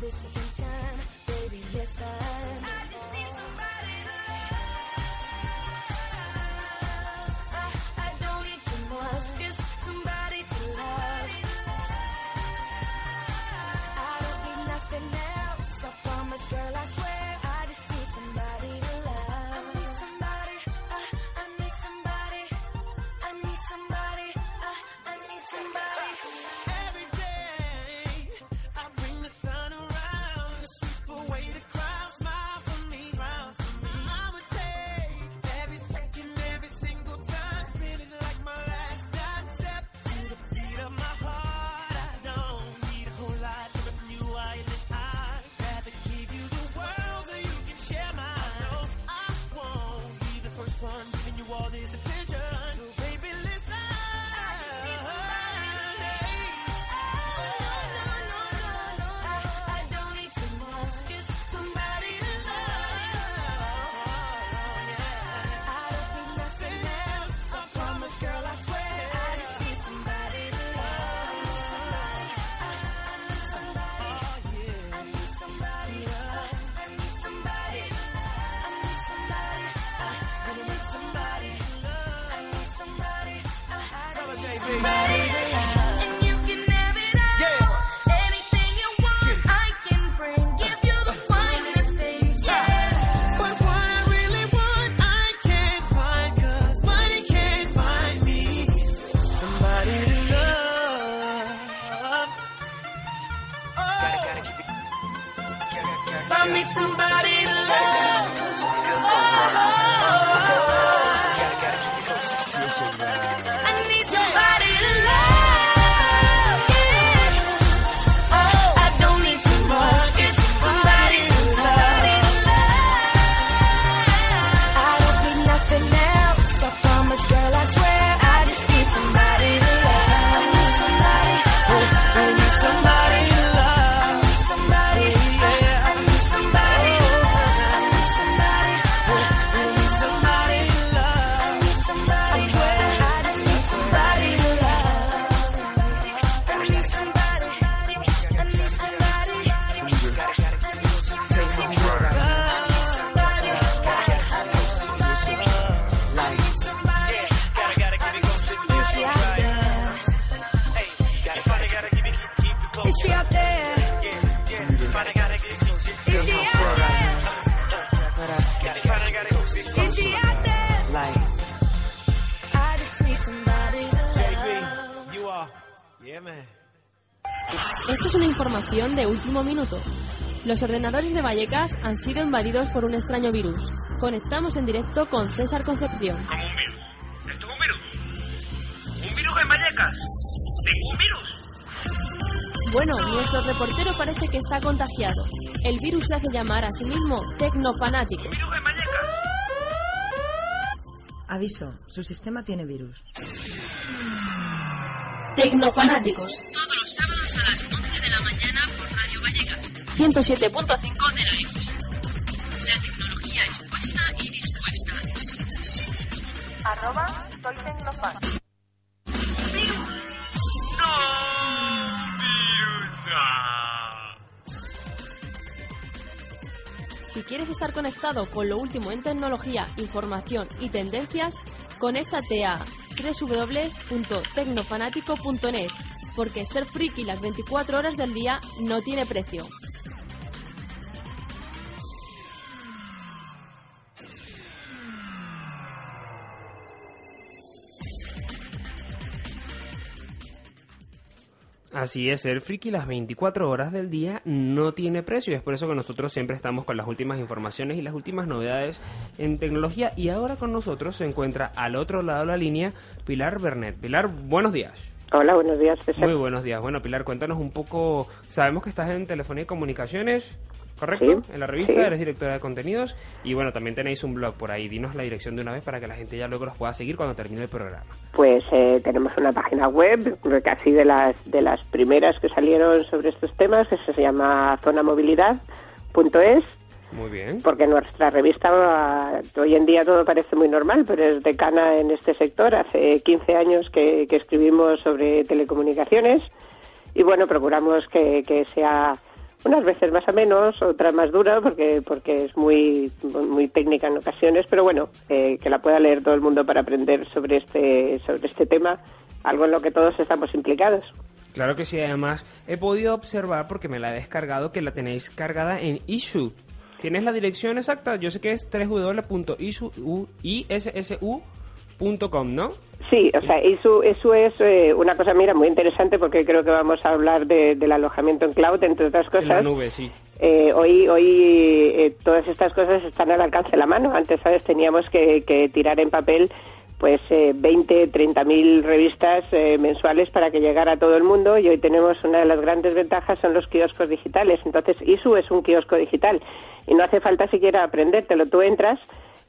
this attention, baby. Listen. I just need somebody Los ordenadores de Vallecas han sido invadidos por un extraño virus. Conectamos en directo con César Concepción. Como un virus. ¿Esto es un virus? ¿Un virus en Vallecas? ¿Ningún virus? Bueno, nuestro reportero parece que está contagiado. El virus se hace llamar a sí mismo tecnofanático. ¿Virus en Vallecas? Aviso, su sistema tiene virus. Tecnofanáticos. Todos los sábados a las 11 de la mañana. 107.5 De la info. La tecnología expuesta y dispuesta. Arroba soy tecnofan. Si quieres estar conectado con lo último en tecnología, información y tendencias, conéctate a www.tecnofanático.net, porque ser friki las 24 horas del día no tiene precio. Así es, ser friki las 24 horas del día no tiene precio y es por eso que nosotros siempre estamos con las últimas informaciones y las últimas novedades en tecnología y ahora con nosotros se encuentra al otro lado de la línea Pilar Bernet. Pilar, buenos días. Hola, buenos días, César. Muy buenos días. Bueno, Pilar, cuéntanos un poco, sabemos que estás en Telefonía y Comunicaciones, ¿correcto? Sí, En la revista, sí. eres directora de contenidos y bueno, también tenéis un blog por ahí. Dinos la dirección de una vez para que la gente ya luego los pueda seguir cuando termine el programa. Pues eh, tenemos una página web, casi de las de las primeras que salieron sobre estos temas, que se llama zonamovilidad.es, Muy bien. porque nuestra revista hoy en día todo parece muy normal, pero es decana en este sector. Hace 15 años que, que escribimos sobre telecomunicaciones y bueno, procuramos que, que sea unas veces más o menos, otras más dura porque porque es muy muy técnica en ocasiones, pero bueno, eh, que la pueda leer todo el mundo para aprender sobre este sobre este tema, algo en lo que todos estamos implicados. Claro que sí, además he podido observar porque me la he descargado que la tenéis cargada en Issue. ¿Tienes la dirección exacta? Yo sé que es www.issue.com, ¿no? Sí, o sea, eso, eso es eh, una cosa, mira, muy interesante porque creo que vamos a hablar de- del alojamiento en cloud, entre otras En la cosas. nube, sí. Eh, hoy hoy eh, todas estas cosas están al alcance de la mano. Antes, ¿sabes? Teníamos que, que tirar en papel pues eh, 20, 30 mil revistas eh, mensuales para que llegara a todo el mundo y hoy tenemos una de las grandes ventajas son los kioscos digitales. Entonces, ISU es un kiosco digital y no hace falta siquiera aprendértelo. Tú entras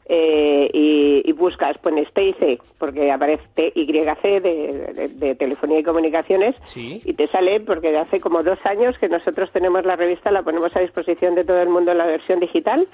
eh, y, y buscas, pones TIC, porque aparece TYC de, de, de telefonía y comunicaciones, Sí. y te sale porque hace como dos años que nosotros tenemos la revista, la ponemos a disposición de todo el mundo en la versión digital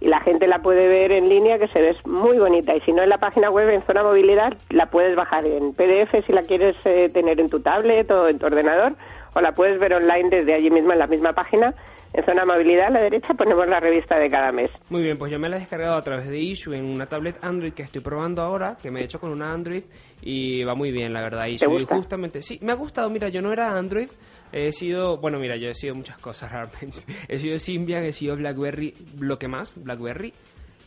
y la gente la puede ver en línea que se ve muy bonita y si no en la página web en zona movilidad la puedes bajar en PDF si la quieres eh, tener en tu tablet o en tu ordenador o la puedes ver online desde allí mismo en la misma página en zona movilidad a la derecha ponemos la revista de cada mes Muy bien, pues yo me la he descargado a través de Issue en una tablet Android que estoy probando ahora, que me he hecho con una Android y va muy bien, la verdad. Issue. Y justamente, sí, me ha gustado. Mira, yo no era Android, he sido, bueno, mira, yo he sido muchas cosas realmente. He sido Symbian, he sido BlackBerry, lo que más, BlackBerry.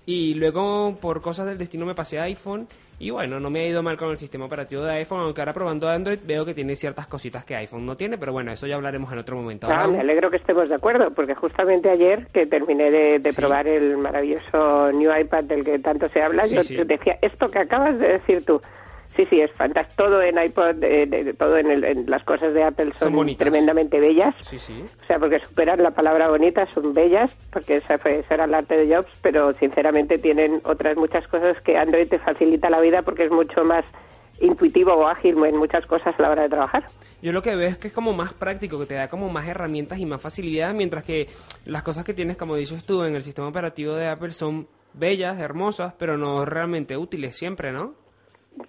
Y luego, por cosas del destino, me pasé a iPhone. Y bueno, no me ha ido mal con el sistema operativo de iPhone, aunque ahora probando Android veo que tiene ciertas cositas que iPhone no tiene, pero bueno, eso ya hablaremos en otro momento. Ah, me alegro que estemos de acuerdo, porque justamente ayer que terminé de, de Sí. probar el maravilloso New iPad del que tanto se habla, Sí, yo sí. te decía, esto que acabas de decir tú, sí, sí, es fantástico, todo en iPod, de- todo en, el- en las cosas de Apple son, tremendamente bellas, Sí, sí. o sea, porque superan la palabra bonita, son bellas, porque esa fue, ese era el arte de Jobs, pero sinceramente tienen otras muchas cosas que Android te facilita la vida porque es mucho más intuitivo o ágil en muchas cosas a la hora de trabajar. Yo lo que veo es que es como más práctico, que te da como más herramientas y más facilidad, mientras que las cosas que tienes, como dices tú, en el sistema operativo de Apple son bellas, hermosas, pero no realmente útiles siempre, ¿no?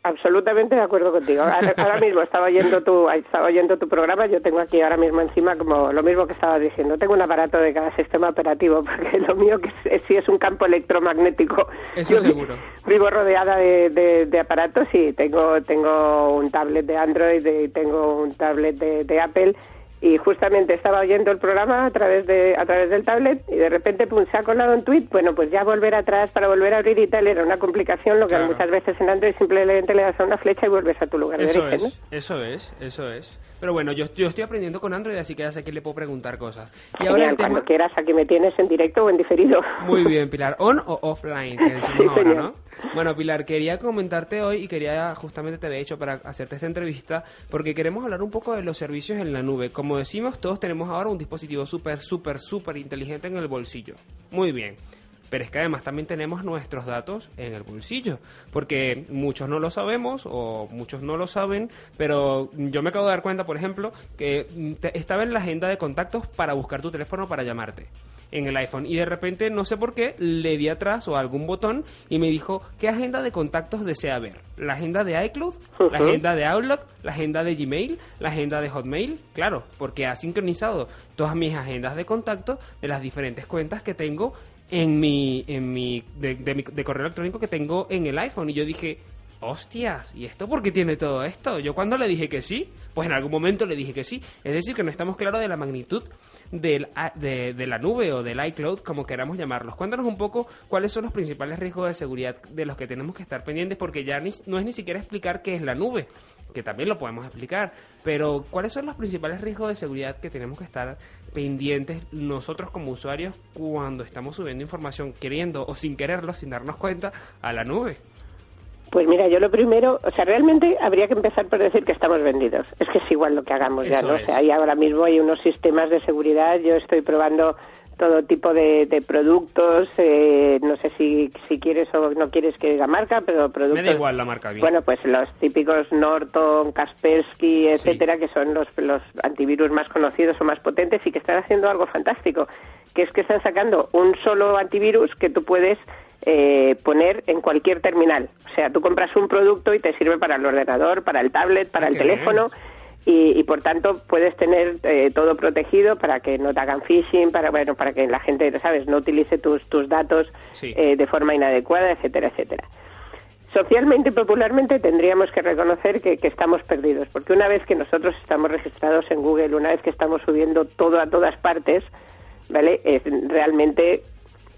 Absolutamente de acuerdo contigo. Ahora, ahora mismo estaba oyendo tu estaba oyendo tu programa. Yo tengo aquí ahora mismo encima como lo mismo que estabas diciendo. Tengo un aparato de cada sistema operativo porque lo mío que es- sí es un campo electromagnético. Eso Yo seguro. Vivo rodeada de, de- de aparatos y tengo tengo un tablet de Android y tengo un tablet de, de Apple y justamente estaba oyendo el programa a través de a través del tablet y de repente pum, se ha colado un tweet bueno pues ya volver atrás para volver a abrir y tal era una complicación lo que Claro. muchas veces en Android simplemente le das a una flecha y vuelves a tu lugar de Eso origen es, eso es, eso es. Pero bueno, yo, yo estoy aprendiendo con Android, así que ya sé que le puedo preguntar cosas. Y ahora Genial, el tema... cuando quieras aquí me tienes en directo o en diferido Muy bien, Pilar. ¿On o offline? Que decimos Sí, ahora. ¿no? Bueno, Pilar, quería comentarte hoy y quería, justamente te había hecho para hacerte esta entrevista, porque queremos hablar un poco de los servicios en la nube. Como decimos, todos tenemos ahora un dispositivo súper, súper, súper inteligente en el bolsillo. Muy bien. Pero es que además también tenemos nuestros datos en el bolsillo, porque muchos no lo sabemos o muchos no lo saben, pero yo me acabo de dar cuenta, por ejemplo, que estaba en la agenda de contactos para buscar tu teléfono para llamarte en el iPhone. Y de repente no sé por qué le di atrás o algún botón y me dijo qué agenda de contactos desea ver la agenda de iCloud la agenda de Outlook la agenda de Gmail la agenda de Hotmail. Claro porque ha sincronizado todas mis agendas de contacto de las diferentes cuentas que tengo en mi en mi de, de mi- de correo electrónico que tengo en el iPhone. Y yo dije Hostias, ¿y esto por qué tiene todo esto? Yo cuando le dije que sí, pues en algún momento le dije que sí. Es decir, que no estamos claros de la magnitud de, la nube o del iCloud, como queramos llamarlos. Cuéntanos un poco cuáles son los principales riesgos de seguridad de los que tenemos que estar pendientes, porque ya no es ni siquiera explicar qué es la nube, que también lo podemos explicar, pero cuáles son los principales riesgos de seguridad que tenemos que estar pendientes nosotros como usuarios cuando estamos subiendo información queriendo o sin quererlo, sin darnos cuenta, a la nube. Pues mira, yo lo primero, o sea, realmente habría que empezar por decir que estamos vendidos. Es que es igual lo que hagamos ya, ¿no? es. O sea, ahora mismo hay unos sistemas de seguridad, yo estoy probando todo tipo de, de productos, eh, no sé si, si quieres o no quieres que diga marca, pero productos... Me da igual la marca bien. Bueno, pues los típicos Norton, Kaspersky, etcétera, que son los, los antivirus más conocidos o más potentes y que están haciendo algo fantástico, que es que están sacando un solo antivirus que tú puedes eh, poner en cualquier terminal. O sea, tú compras un producto y te sirve para el ordenador, para el tablet, para el teléfono. Y, y, por tanto puedes tener eh, todo protegido para que no te hagan phishing, para bueno, para que la gente, sabes, no utilice tus tus datos Sí. eh, de forma inadecuada, etcétera, etcétera. Socialmente y popularmente tendríamos que reconocer que, que estamos perdidos, porque una vez que nosotros estamos registrados en Google, una vez que estamos subiendo todo a todas partes, ¿vale? Es realmente,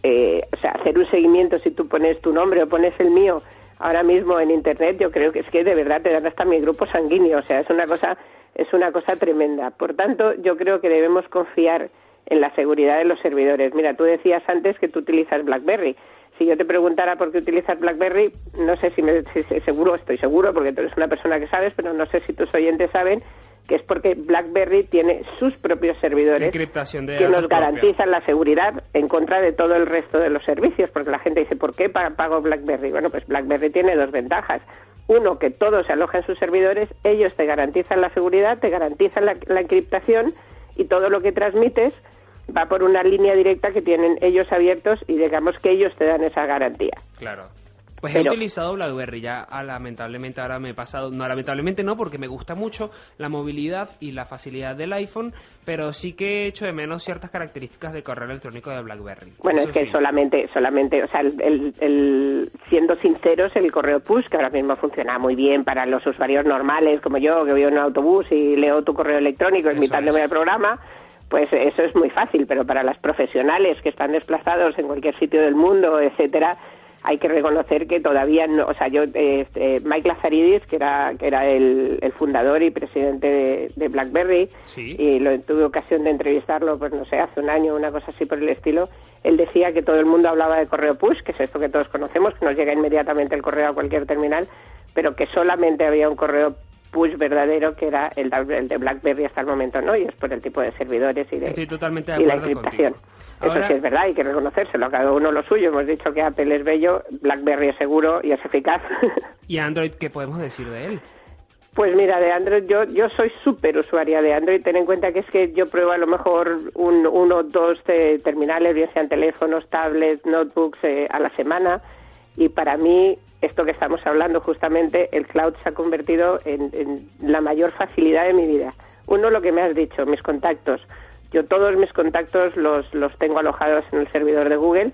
eh, o sea, hacer un seguimiento si tú pones tu nombre o pones el mío ahora mismo en Internet, yo creo que es que de verdad te dan hasta mi grupo sanguíneo, o sea, es una cosa, es una cosa tremenda. Por tanto, yo creo que debemos confiar en la seguridad de los servidores. Mira, tú decías antes que tú utilizas BlackBerry. Si yo te preguntara por qué utilizas BlackBerry, no sé si, me, si- seguro, estoy seguro, porque tú eres una persona que sabes, pero no sé si tus oyentes saben que es porque BlackBerry tiene sus propios servidores de que nos propia. garantizan la seguridad en contra de todo el resto de los servicios, porque la gente dice, ¿por qué pa- pago BlackBerry? Bueno, pues BlackBerry tiene dos ventajas. Uno, que todo se aloja en sus servidores, ellos te garantizan la seguridad, te garantizan la, la encriptación y todo lo que transmites va por una línea directa que tienen ellos abiertos y digamos que ellos te dan esa garantía. Claro. Pues he utilizado BlackBerry ya, ah, lamentablemente ahora me he pasado, no, lamentablemente no, porque me gusta mucho la movilidad y la facilidad del iPhone, pero sí que he hecho de menos ciertas características de correo electrónico de BlackBerry. Bueno, Eso es que sí. solamente, solamente, o sea, el, el- el- siendo sinceros, el correo push, que ahora mismo funciona muy bien para los usuarios normales como yo, que voy en un autobús y leo tu correo electrónico invitándome es. al programa, pues eso es muy fácil, pero para las profesionales que están desplazados en cualquier sitio del mundo, etcétera, hay que reconocer que todavía no, o sea, yo, este, Mike Lazaridis, que era, que era el, el fundador y presidente de, de BlackBerry, Sí. y lo tuve ocasión de entrevistarlo, pues no sé, hace un año, una cosa así por el estilo, él decía que todo el mundo hablaba de correo push, que es esto que todos conocemos, que nos llega inmediatamente el correo a cualquier terminal, pero que solamente había un correo push verdadero que era el, de- el de BlackBerry hasta el momento, ¿no? Y es por el tipo de servidores y de Estoy totalmente de y la encriptación. Eso sí es verdad, hay que reconocérselo, cada uno lo suyo. Hemos dicho que Apple es bello, BlackBerry es seguro y es eficaz. ¿Y Android qué podemos decir de él? Pues mira, de Android, yo, yo soy súper usuaria de Android. Ten en cuenta que es que yo pruebo a lo mejor un, uno o dos eh, terminales, bien sean teléfonos, tablets, notebooks, eh, a la semana. Y para mí, esto que estamos hablando justamente, el cloud se ha convertido en, en la mayor facilidad de mi vida. Uno, lo que me has dicho, mis contactos. Yo todos mis contactos los, los tengo alojados en el servidor de Google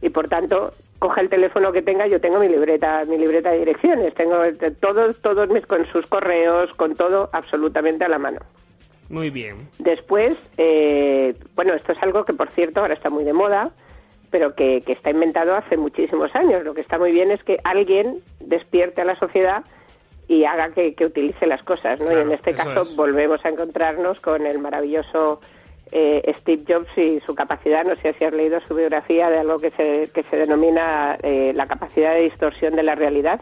y por tanto coja el teléfono que tenga yo tengo mi libreta mi libreta de direcciones tengo eh, todos todos mis con sus correos con todo absolutamente a la mano Muy bien. Después, eh, bueno, esto es algo que, por cierto, ahora está muy de moda, pero que, que está inventado hace muchísimos años. Lo que está muy bien es que alguien despierte a la sociedad y haga que, que utilice las cosas, ¿no? y en este caso es. volvemos a encontrarnos con el maravilloso eh, Steve Jobs y su capacidad, no sé si has leído su biografía de algo que se, que se denomina eh, la capacidad de distorsión de la realidad,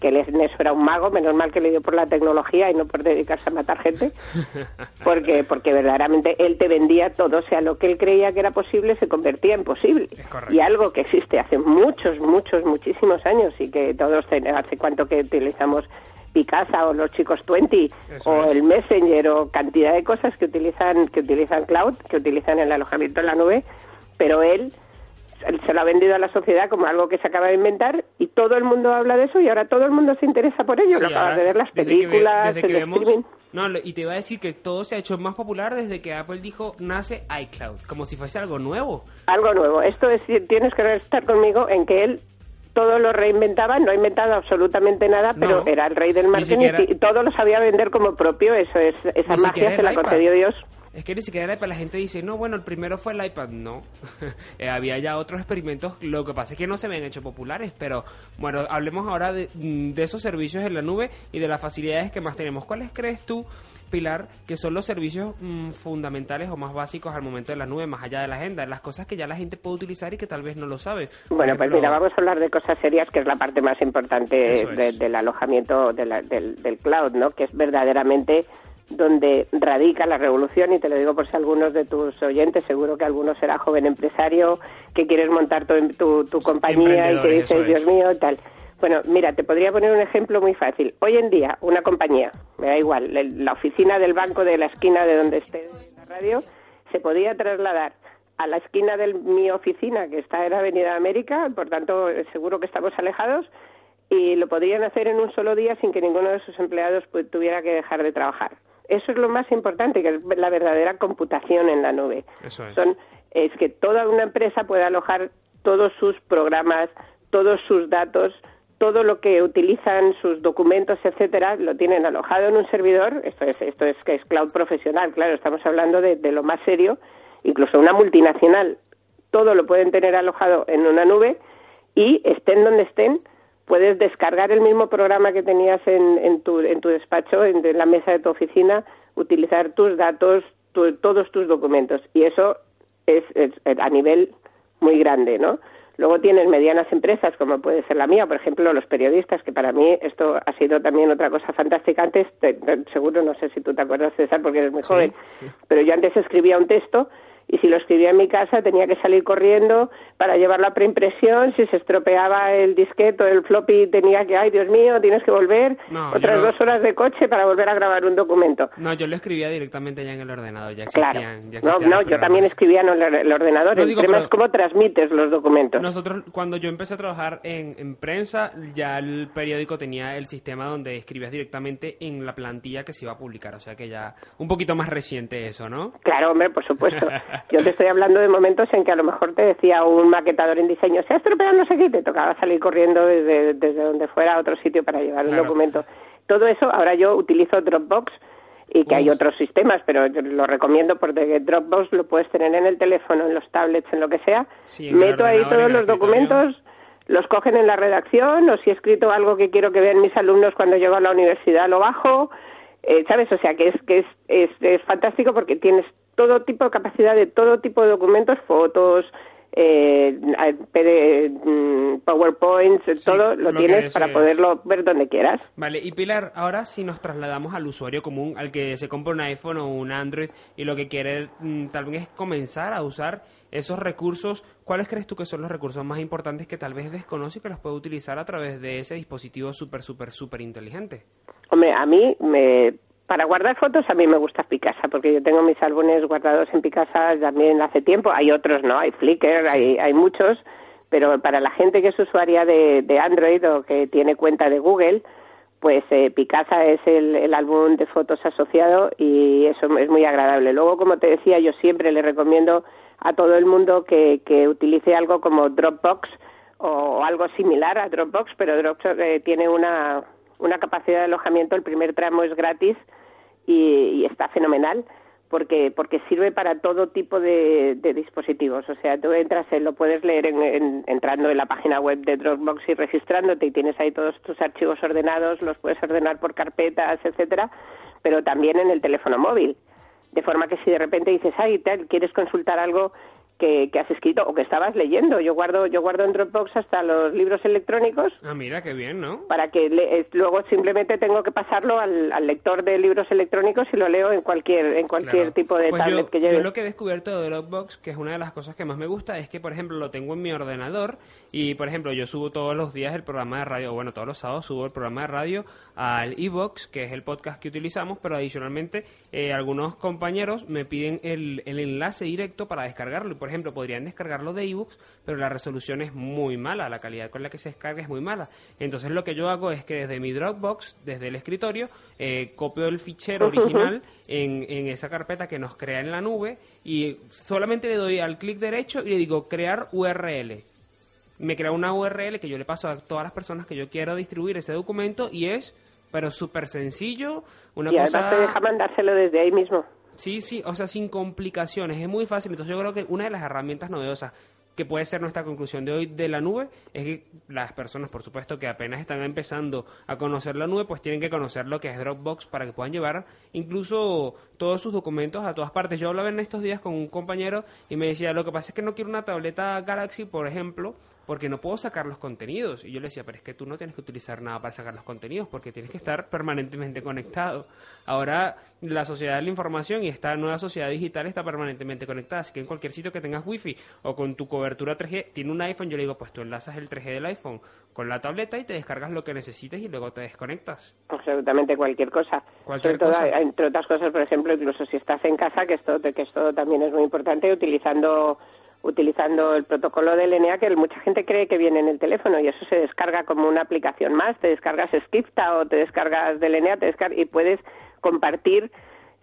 que él en eso era un mago, menos mal que le dio por la tecnología y no por dedicarse a matar gente, porque, porque verdaderamente él te vendía todo, o sea, lo que él creía que era posible se convertía en posible. Y algo que existe hace muchos, muchos, muchísimos años y que todos, hace cuánto que utilizamos Picasa o los chicos 20 Eso o es. el Messenger o cantidad de cosas que utilizan que utilizan cloud, que utilizan el alojamiento en la nube, pero él se lo ha vendido a la sociedad como algo que se acaba de inventar y todo el mundo habla de eso y ahora todo el mundo se interesa por ello. Sí, lo acabas de ver las desde que películas, desde que el vemos- streaming. No, y te iba a decir que todo se ha hecho más popular desde que Apple dijo nace iCloud, como si fuese algo nuevo. Algo nuevo. Esto es, tienes que estar conmigo en que él todo lo reinventaba, no ha inventado absolutamente nada, pero No, era el rey del marketing siquiera- y todo lo sabía vender como propio. Eso es, esa Ni magia se la concedió Dios. Es que ni siquiera el iPad, la gente dice, no, bueno, el primero fue el iPad. No, Eh, había ya otros experimentos. Lo que pasa es que no se habían hecho populares. Pero bueno, hablemos ahora de, mm, de esos servicios en la nube y de las facilidades que más tenemos. ¿Cuáles crees tú, Pilar, que son los servicios mm, fundamentales o más básicos al momento de la nube, más allá de la agenda? Las cosas que ya la gente puede utilizar y que tal vez no lo sabe. Bueno, pues mira, vamos a hablar de cosas serias, que es la parte más importante de- del alojamiento de la- del, del cloud, ¿no? Que es verdaderamente donde radica la revolución, y te lo digo por si algunos de tus oyentes, seguro que alguno será joven empresario, que quieres montar tu, tu, tu compañía y que dices, es. Dios mío, tal. Bueno, mira, te podría poner un ejemplo muy fácil. Hoy en día, una compañía, me da igual, la- la oficina del banco de la esquina de donde esté la radio, se podía trasladar a la esquina de mi oficina, que está en Avenida América, por tanto, seguro que estamos alejados, y lo podrían hacer en un solo día sin que ninguno de sus empleados tuviera que dejar de trabajar. Eso es lo más importante, que es la verdadera computación en la nube. Eso es. Son, es que toda una empresa puede alojar todos sus programas, todos sus datos, todo lo que utilizan, sus documentos, etcétera, lo tienen alojado en un servidor. Esto es, esto es que es cloud profesional, claro, estamos hablando de, de lo más serio. Incluso una multinacional, todo lo pueden tener alojado en una nube y estén donde estén, puedes descargar el mismo programa que tenías en, en, tu, en tu despacho, en, en la mesa de tu oficina, utilizar tus datos, tu- todos tus documentos. Y eso es, es a nivel muy grande, ¿no? Luego tienes medianas empresas, como puede ser la mía, por ejemplo, los periodistas, que para mí esto ha sido también otra cosa fantástica. Antes, te- te- seguro, no sé si tú te acuerdas, César, porque eres muy joven, pero yo antes escribía un texto y si lo escribía en mi casa tenía que salir corriendo para llevarlo a preimpresión. Si se estropeaba el disquete o el floppy, tenía que, ay, Dios mío, tienes que volver No, otras no- dos horas de coche para volver a grabar un documento. No, yo lo escribía directamente ya en el ordenador, ya Claro. existían. ya No, existían no, los yo también escribía en el, el ordenador. No, el digo, tema pero- es cómo transmites los documentos. Nosotros, cuando yo empecé a trabajar en, en prensa, ya el periódico tenía el sistema donde escribías directamente en la plantilla que se iba a publicar. O sea que ya un poquito más reciente eso, ¿no? Claro, hombre, por supuesto. Yo te estoy hablando de momentos en que a lo mejor te decía un maquetador en diseño, se ha estropeado no sé qué, y te tocaba salir corriendo desde, desde donde fuera a otro sitio para llevar un Claro. documento. Todo eso, ahora yo utilizo Dropbox y que hay otros sistemas, pero yo lo recomiendo porque Dropbox lo puedes tener en el teléfono, en los tablets, en lo que sea. Sí, Meto ahí todos los documentos, los cogen en la redacción, o si he escrito algo que quiero que vean mis alumnos cuando llego a la universidad, lo bajo. Eh, ¿Sabes? O sea, que es que es, es, es fantástico porque tienes todo tipo de capacidad de todo tipo de documentos, fotos, eh, mm, PowerPoints, Sí, todo lo, lo tienes es, para poderlo ver donde quieras. Vale, y Pilar, ahora si nos trasladamos al usuario común, al que se compra un iPhone o un Android y lo que quiere mm, tal vez es comenzar a usar esos recursos, ¿cuáles crees tú que son los recursos más importantes que tal vez desconoce y que los puede utilizar a través de ese dispositivo súper, súper, súper inteligente? Hombre, a mí, me, para guardar fotos, a mí me gusta Picasa, porque yo tengo mis álbumes guardados en Picasa también hace tiempo. Hay otros, ¿no? Hay Flickr, hay, hay muchos, pero para la gente que es usuaria de, de Android o que tiene cuenta de Google, pues eh, Picasa es el, el álbum de fotos asociado y eso es muy agradable. Luego, como te decía, yo siempre le recomiendo a todo el mundo que, que utilice algo como Dropbox o algo similar a Dropbox, pero Dropbox eh, tiene una, una capacidad de alojamiento, el primer tramo es gratis y, y está fenomenal porque porque sirve para todo tipo de, de dispositivos. O sea, tú entras, en- lo puedes leer en- en- entrando en la página web de Dropbox y registrándote y tienes ahí todos tus archivos ordenados, los puedes ordenar por carpetas, etcétera, pero también en el teléfono móvil. De forma que si de repente dices, ay, tal, quieres consultar algo que, que has escrito o que estabas leyendo, yo guardo yo guardo en Dropbox hasta los libros electrónicos Ah, mira, qué bien, ¿no? para que le- eh, luego simplemente tengo que pasarlo al, al lector de libros electrónicos y lo leo en cualquier en cualquier Claro. tipo de Pues tablet yo, que yo lleve. lo que he descubierto de Dropbox, que es una de las cosas que más me gusta, es que, por ejemplo, lo tengo en mi ordenador y, por ejemplo, yo subo todos los días el programa de radio, bueno, todos los sábados subo el programa de radio al iBox, que es el podcast que utilizamos, pero adicionalmente eh, algunos compañeros me piden el, el enlace directo para descargarlo y, por ejemplo, podrían descargarlo de ebooks, pero la resolución es muy mala, la calidad con la que se descarga es muy mala. Entonces lo que yo hago es que desde mi Dropbox, desde el escritorio, eh, copio el fichero original en, en esa carpeta que nos crea en la nube y solamente le doy al clic derecho y le digo crear URL. Me crea una URL que yo le paso a todas las personas que yo quiero distribuir ese documento y es, pero súper sencillo, una y cosa... además te deja mandárselo desde ahí mismo. Sí, sí, o sea, sin complicaciones, es muy fácil. Entonces yo creo que una de las herramientas novedosas que puede ser nuestra conclusión de hoy de la nube es que las personas, por supuesto, que apenas están empezando a conocer la nube, pues tienen que conocer lo que es Dropbox para que puedan llevar incluso todos sus documentos a todas partes. Yo hablaba en estos días con un compañero y me decía, lo que pasa es que no quiero una tableta Galaxy, por ejemplo, porque no puedo sacar los contenidos. Y yo le decía, pero es que tú no tienes que utilizar nada para sacar los contenidos, porque tienes que estar permanentemente conectado. Ahora la sociedad de la información y esta nueva sociedad digital está permanentemente conectada, así que en cualquier sitio que tengas wifi o con tu cobertura 3G, tiene un iPhone, yo le digo, pues tú enlazas el 3G del iPhone con la tableta y te descargas lo que necesites y luego te desconectas. absolutamente cualquier cosa. Cualquier Sobre todo, cosa. entre otras cosas, por ejemplo, incluso si estás en casa, que esto, que esto también es muy importante, utilizando utilizando el protocolo de LNA que mucha gente cree que viene en el teléfono y eso se descarga como una aplicación más, te descargas Skipta o te descargas DLNA te descar y puedes compartir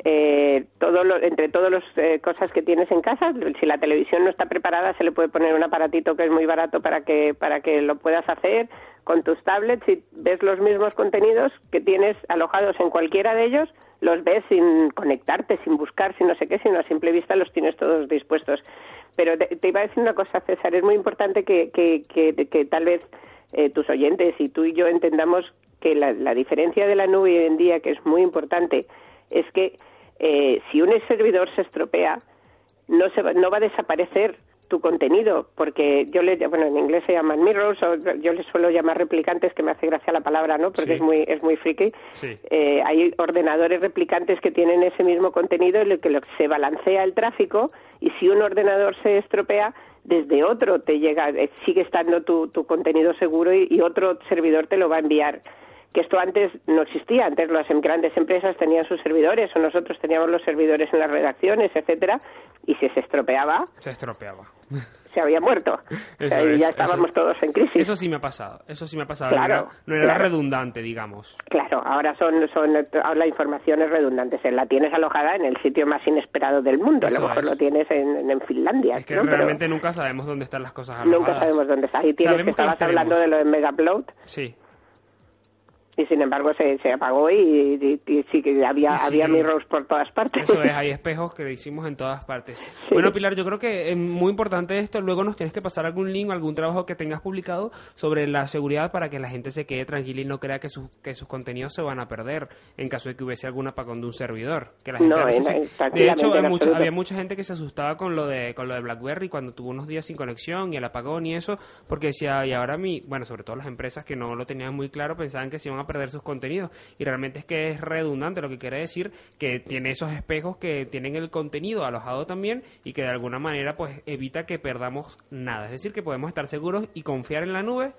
eh, todo lo, entre todas las eh, cosas que tienes en casa. Si la televisión no está preparada, se le puede poner un aparatito que es muy barato para que, para que lo puedas hacer con tus tablets y ves los mismos contenidos que tienes alojados en cualquiera de ellos, los ves sin conectarte, sin buscar, sin no sé qué, sino a simple vista los tienes todos dispuestos. Pero te, iba a decir una cosa, César, es muy importante que, que, que, que tal vez eh, tus oyentes y tú y yo entendamos que la, la diferencia de la nube hoy en día, que es muy importante, es que eh, si un servidor se estropea, no, se va, no va a desaparecer tu contenido, porque yo le, bueno, en inglés se llaman mirrors, o yo les suelo llamar replicantes, que me hace gracia la palabra, ¿no? Porque Sí. es muy, es muy friki. Sí. Eh, hay ordenadores replicantes que tienen ese mismo contenido en el que lo- se balancea el tráfico y si un ordenador se estropea, desde otro te llega, eh, sigue estando tu, tu contenido seguro y, y otro servidor te lo va a enviar. Que esto antes no existía, antes las em- grandes empresas tenían sus servidores o nosotros teníamos los servidores en las redacciones, etcétera, y si se estropeaba, Se estropeaba. se había muerto. O Eso sea, y es, ya eso- estábamos todos en crisis. Eso sí me ha pasado, eso sí me ha pasado. Claro, no era, no era claro. redundante, digamos. Claro, ahora son, son ahora la información es redundante. Se la tienes alojada en el sitio más inesperado del mundo. Eso a lo mejor es. lo tienes en, en Finlandia. Es que ¿no? Pero realmente nunca sabemos dónde están las cosas alojadas. nunca sabemos dónde está. Ahí tienes que estabas hablando de lo de Megaupload Sí. Y sin embargo se, se apagó y, y- y sí que había, sí. había mirrors por todas partes. Eso es, hay espejos que hicimos en todas partes. Bueno, Pilar, yo creo que es muy importante esto. Luego nos tienes que pasar algún link, algún trabajo que tengas publicado sobre la seguridad para que la gente se quede tranquila y no crea que, sus que sus contenidos se van a perder en caso de que hubiese algún apagón de un servidor. Que la gente No, veces de hecho, mucha- había mucha gente que se asustaba con lo de con lo de BlackBerry cuando tuvo unos días sin conexión y el apagón y eso, porque decía, y ahora mi, bueno, sobre todo las empresas que no lo tenían muy claro pensaban que se iban a perder sus contenidos y realmente es que es redundante, lo que quiere decir que tiene esos espejos que tienen el contenido alojado también y que de alguna manera pues evita que perdamos nada, es decir, que podemos estar seguros y confiar en la nube.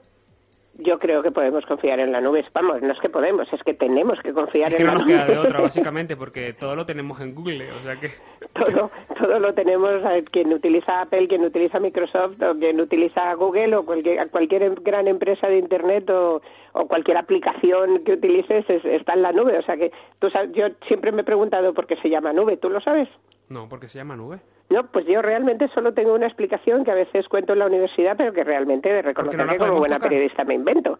Yo creo que podemos confiar en la nube. Vamos, no es que podemos, es que tenemos que confiar Es que en no la nos nube. queda de otra básicamente porque todo lo tenemos en Google, o sea que todo, todo lo tenemos, quien utiliza Apple, quien utiliza Microsoft o quien utiliza Google o cualquier, cualquier em- gran empresa de Internet o, o cualquier aplicación que utilices es- está en la nube. O sea que tú sabes, yo siempre me he preguntado por qué se llama nube, ¿tú lo sabes? No, porque se llama nube. No, pues yo realmente solo tengo una explicación que a veces cuento en la universidad, pero que realmente de reconocer no que como buena tocar. periodista me invento.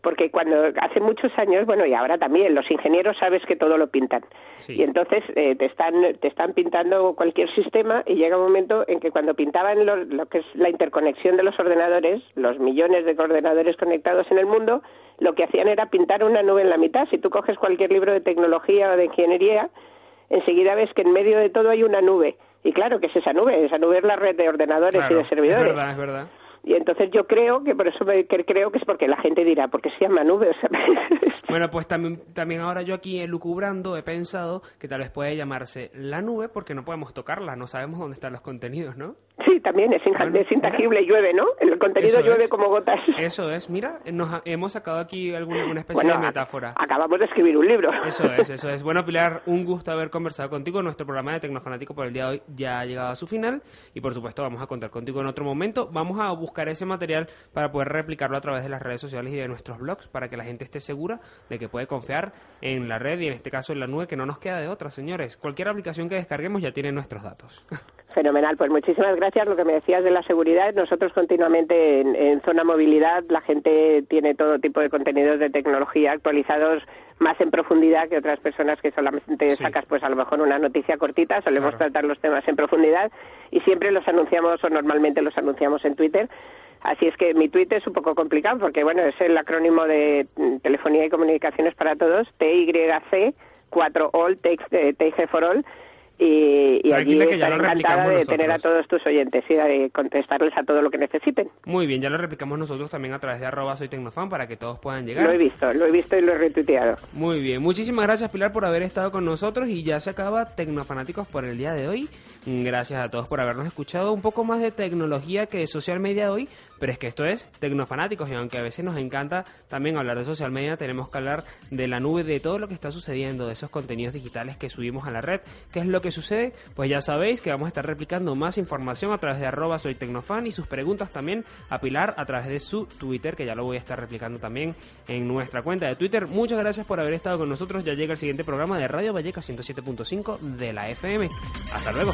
Porque cuando hace muchos años, bueno, y ahora también, los ingenieros sabes que todo lo pintan. Sí. Y entonces eh, te están te están pintando cualquier sistema y llega un momento en que cuando pintaban lo, lo que es la interconexión de los ordenadores, los millones de ordenadores conectados en el mundo, lo que hacían era pintar una nube en la mitad. Si tú coges cualquier libro de tecnología o de ingeniería, enseguida ves que en medio de todo hay una nube. Y claro, ¿qué es esa nube? Esa nube es la red de ordenadores Claro, y de servidores. Es verdad, es verdad. Y entonces yo creo que por eso me, que creo que es porque la gente dirá, ¿por qué se llama nube? O sea, Bueno, pues también, también ahora yo aquí elucubrando he pensado que tal vez puede llamarse la nube porque no podemos tocarla, no sabemos dónde están los contenidos, ¿no? Sí, también es, Bueno, es intangible, llueve, ¿no? El contenido Eso llueve es. como gotas. Eso es, mira, nos ha- hemos sacado aquí alguna una especie Bueno, de metáfora. acabamos de escribir un libro. Eso es, eso es. Bueno, Pilar, un gusto haber conversado contigo. Nuestro programa de Tecnofanático por el día de hoy ya ha llegado a su final y por supuesto vamos a contar contigo en otro momento. Vamos a buscar ese material para poder replicarlo a través de las redes sociales y de nuestros blogs para que la gente esté segura de que puede confiar en la red y en este caso en la nube que no nos queda de otra, señores. Cualquier aplicación que descarguemos ya tiene nuestros datos. Fenomenal, pues muchísimas gracias. Lo que me decías de la seguridad, nosotros continuamente en, en Zona Movilidad la gente tiene todo tipo de contenidos de tecnología actualizados más en profundidad que otras personas que solamente Sí. sacas pues a lo mejor una noticia cortita, solemos Claro. tratar los temas en profundidad y siempre los anunciamos o normalmente los anunciamos en Twitter. Así es que mi Twitter es un poco complicado porque bueno, es el acrónimo de mm, Telefonía y Comunicaciones para Todos, TYC 4 All, TIG for All. Y, y allí que ya lo encantada de tener a todos tus oyentes y de contestarles a todo lo que necesiten. Muy bien, ya lo replicamos nosotros también a través de arroba soy tecnofan para que todos puedan llegar. Lo he visto, lo he visto y lo he retuiteado. Muy bien, muchísimas gracias Pilar por haber estado con nosotros y ya se acaba Tecnofanáticos por el día de hoy. Gracias a todos por habernos escuchado un poco más de tecnología que de social media hoy, pero es que esto es Tecnofanáticos y aunque a veces nos encanta también hablar de social media, tenemos que hablar de la nube, de todo lo que está sucediendo, de esos contenidos digitales que subimos a la red. ¿Qué es lo que sucede? Pues ya sabéis que vamos a estar replicando más información a través de arroba soy tecnofan y sus preguntas también a Pilar a través de su Twitter, que ya lo voy a estar replicando también en nuestra cuenta de Twitter. Muchas gracias por haber estado con nosotros. Ya llega el siguiente programa de Radio Valleca 107.5 de la FM. Hasta luego.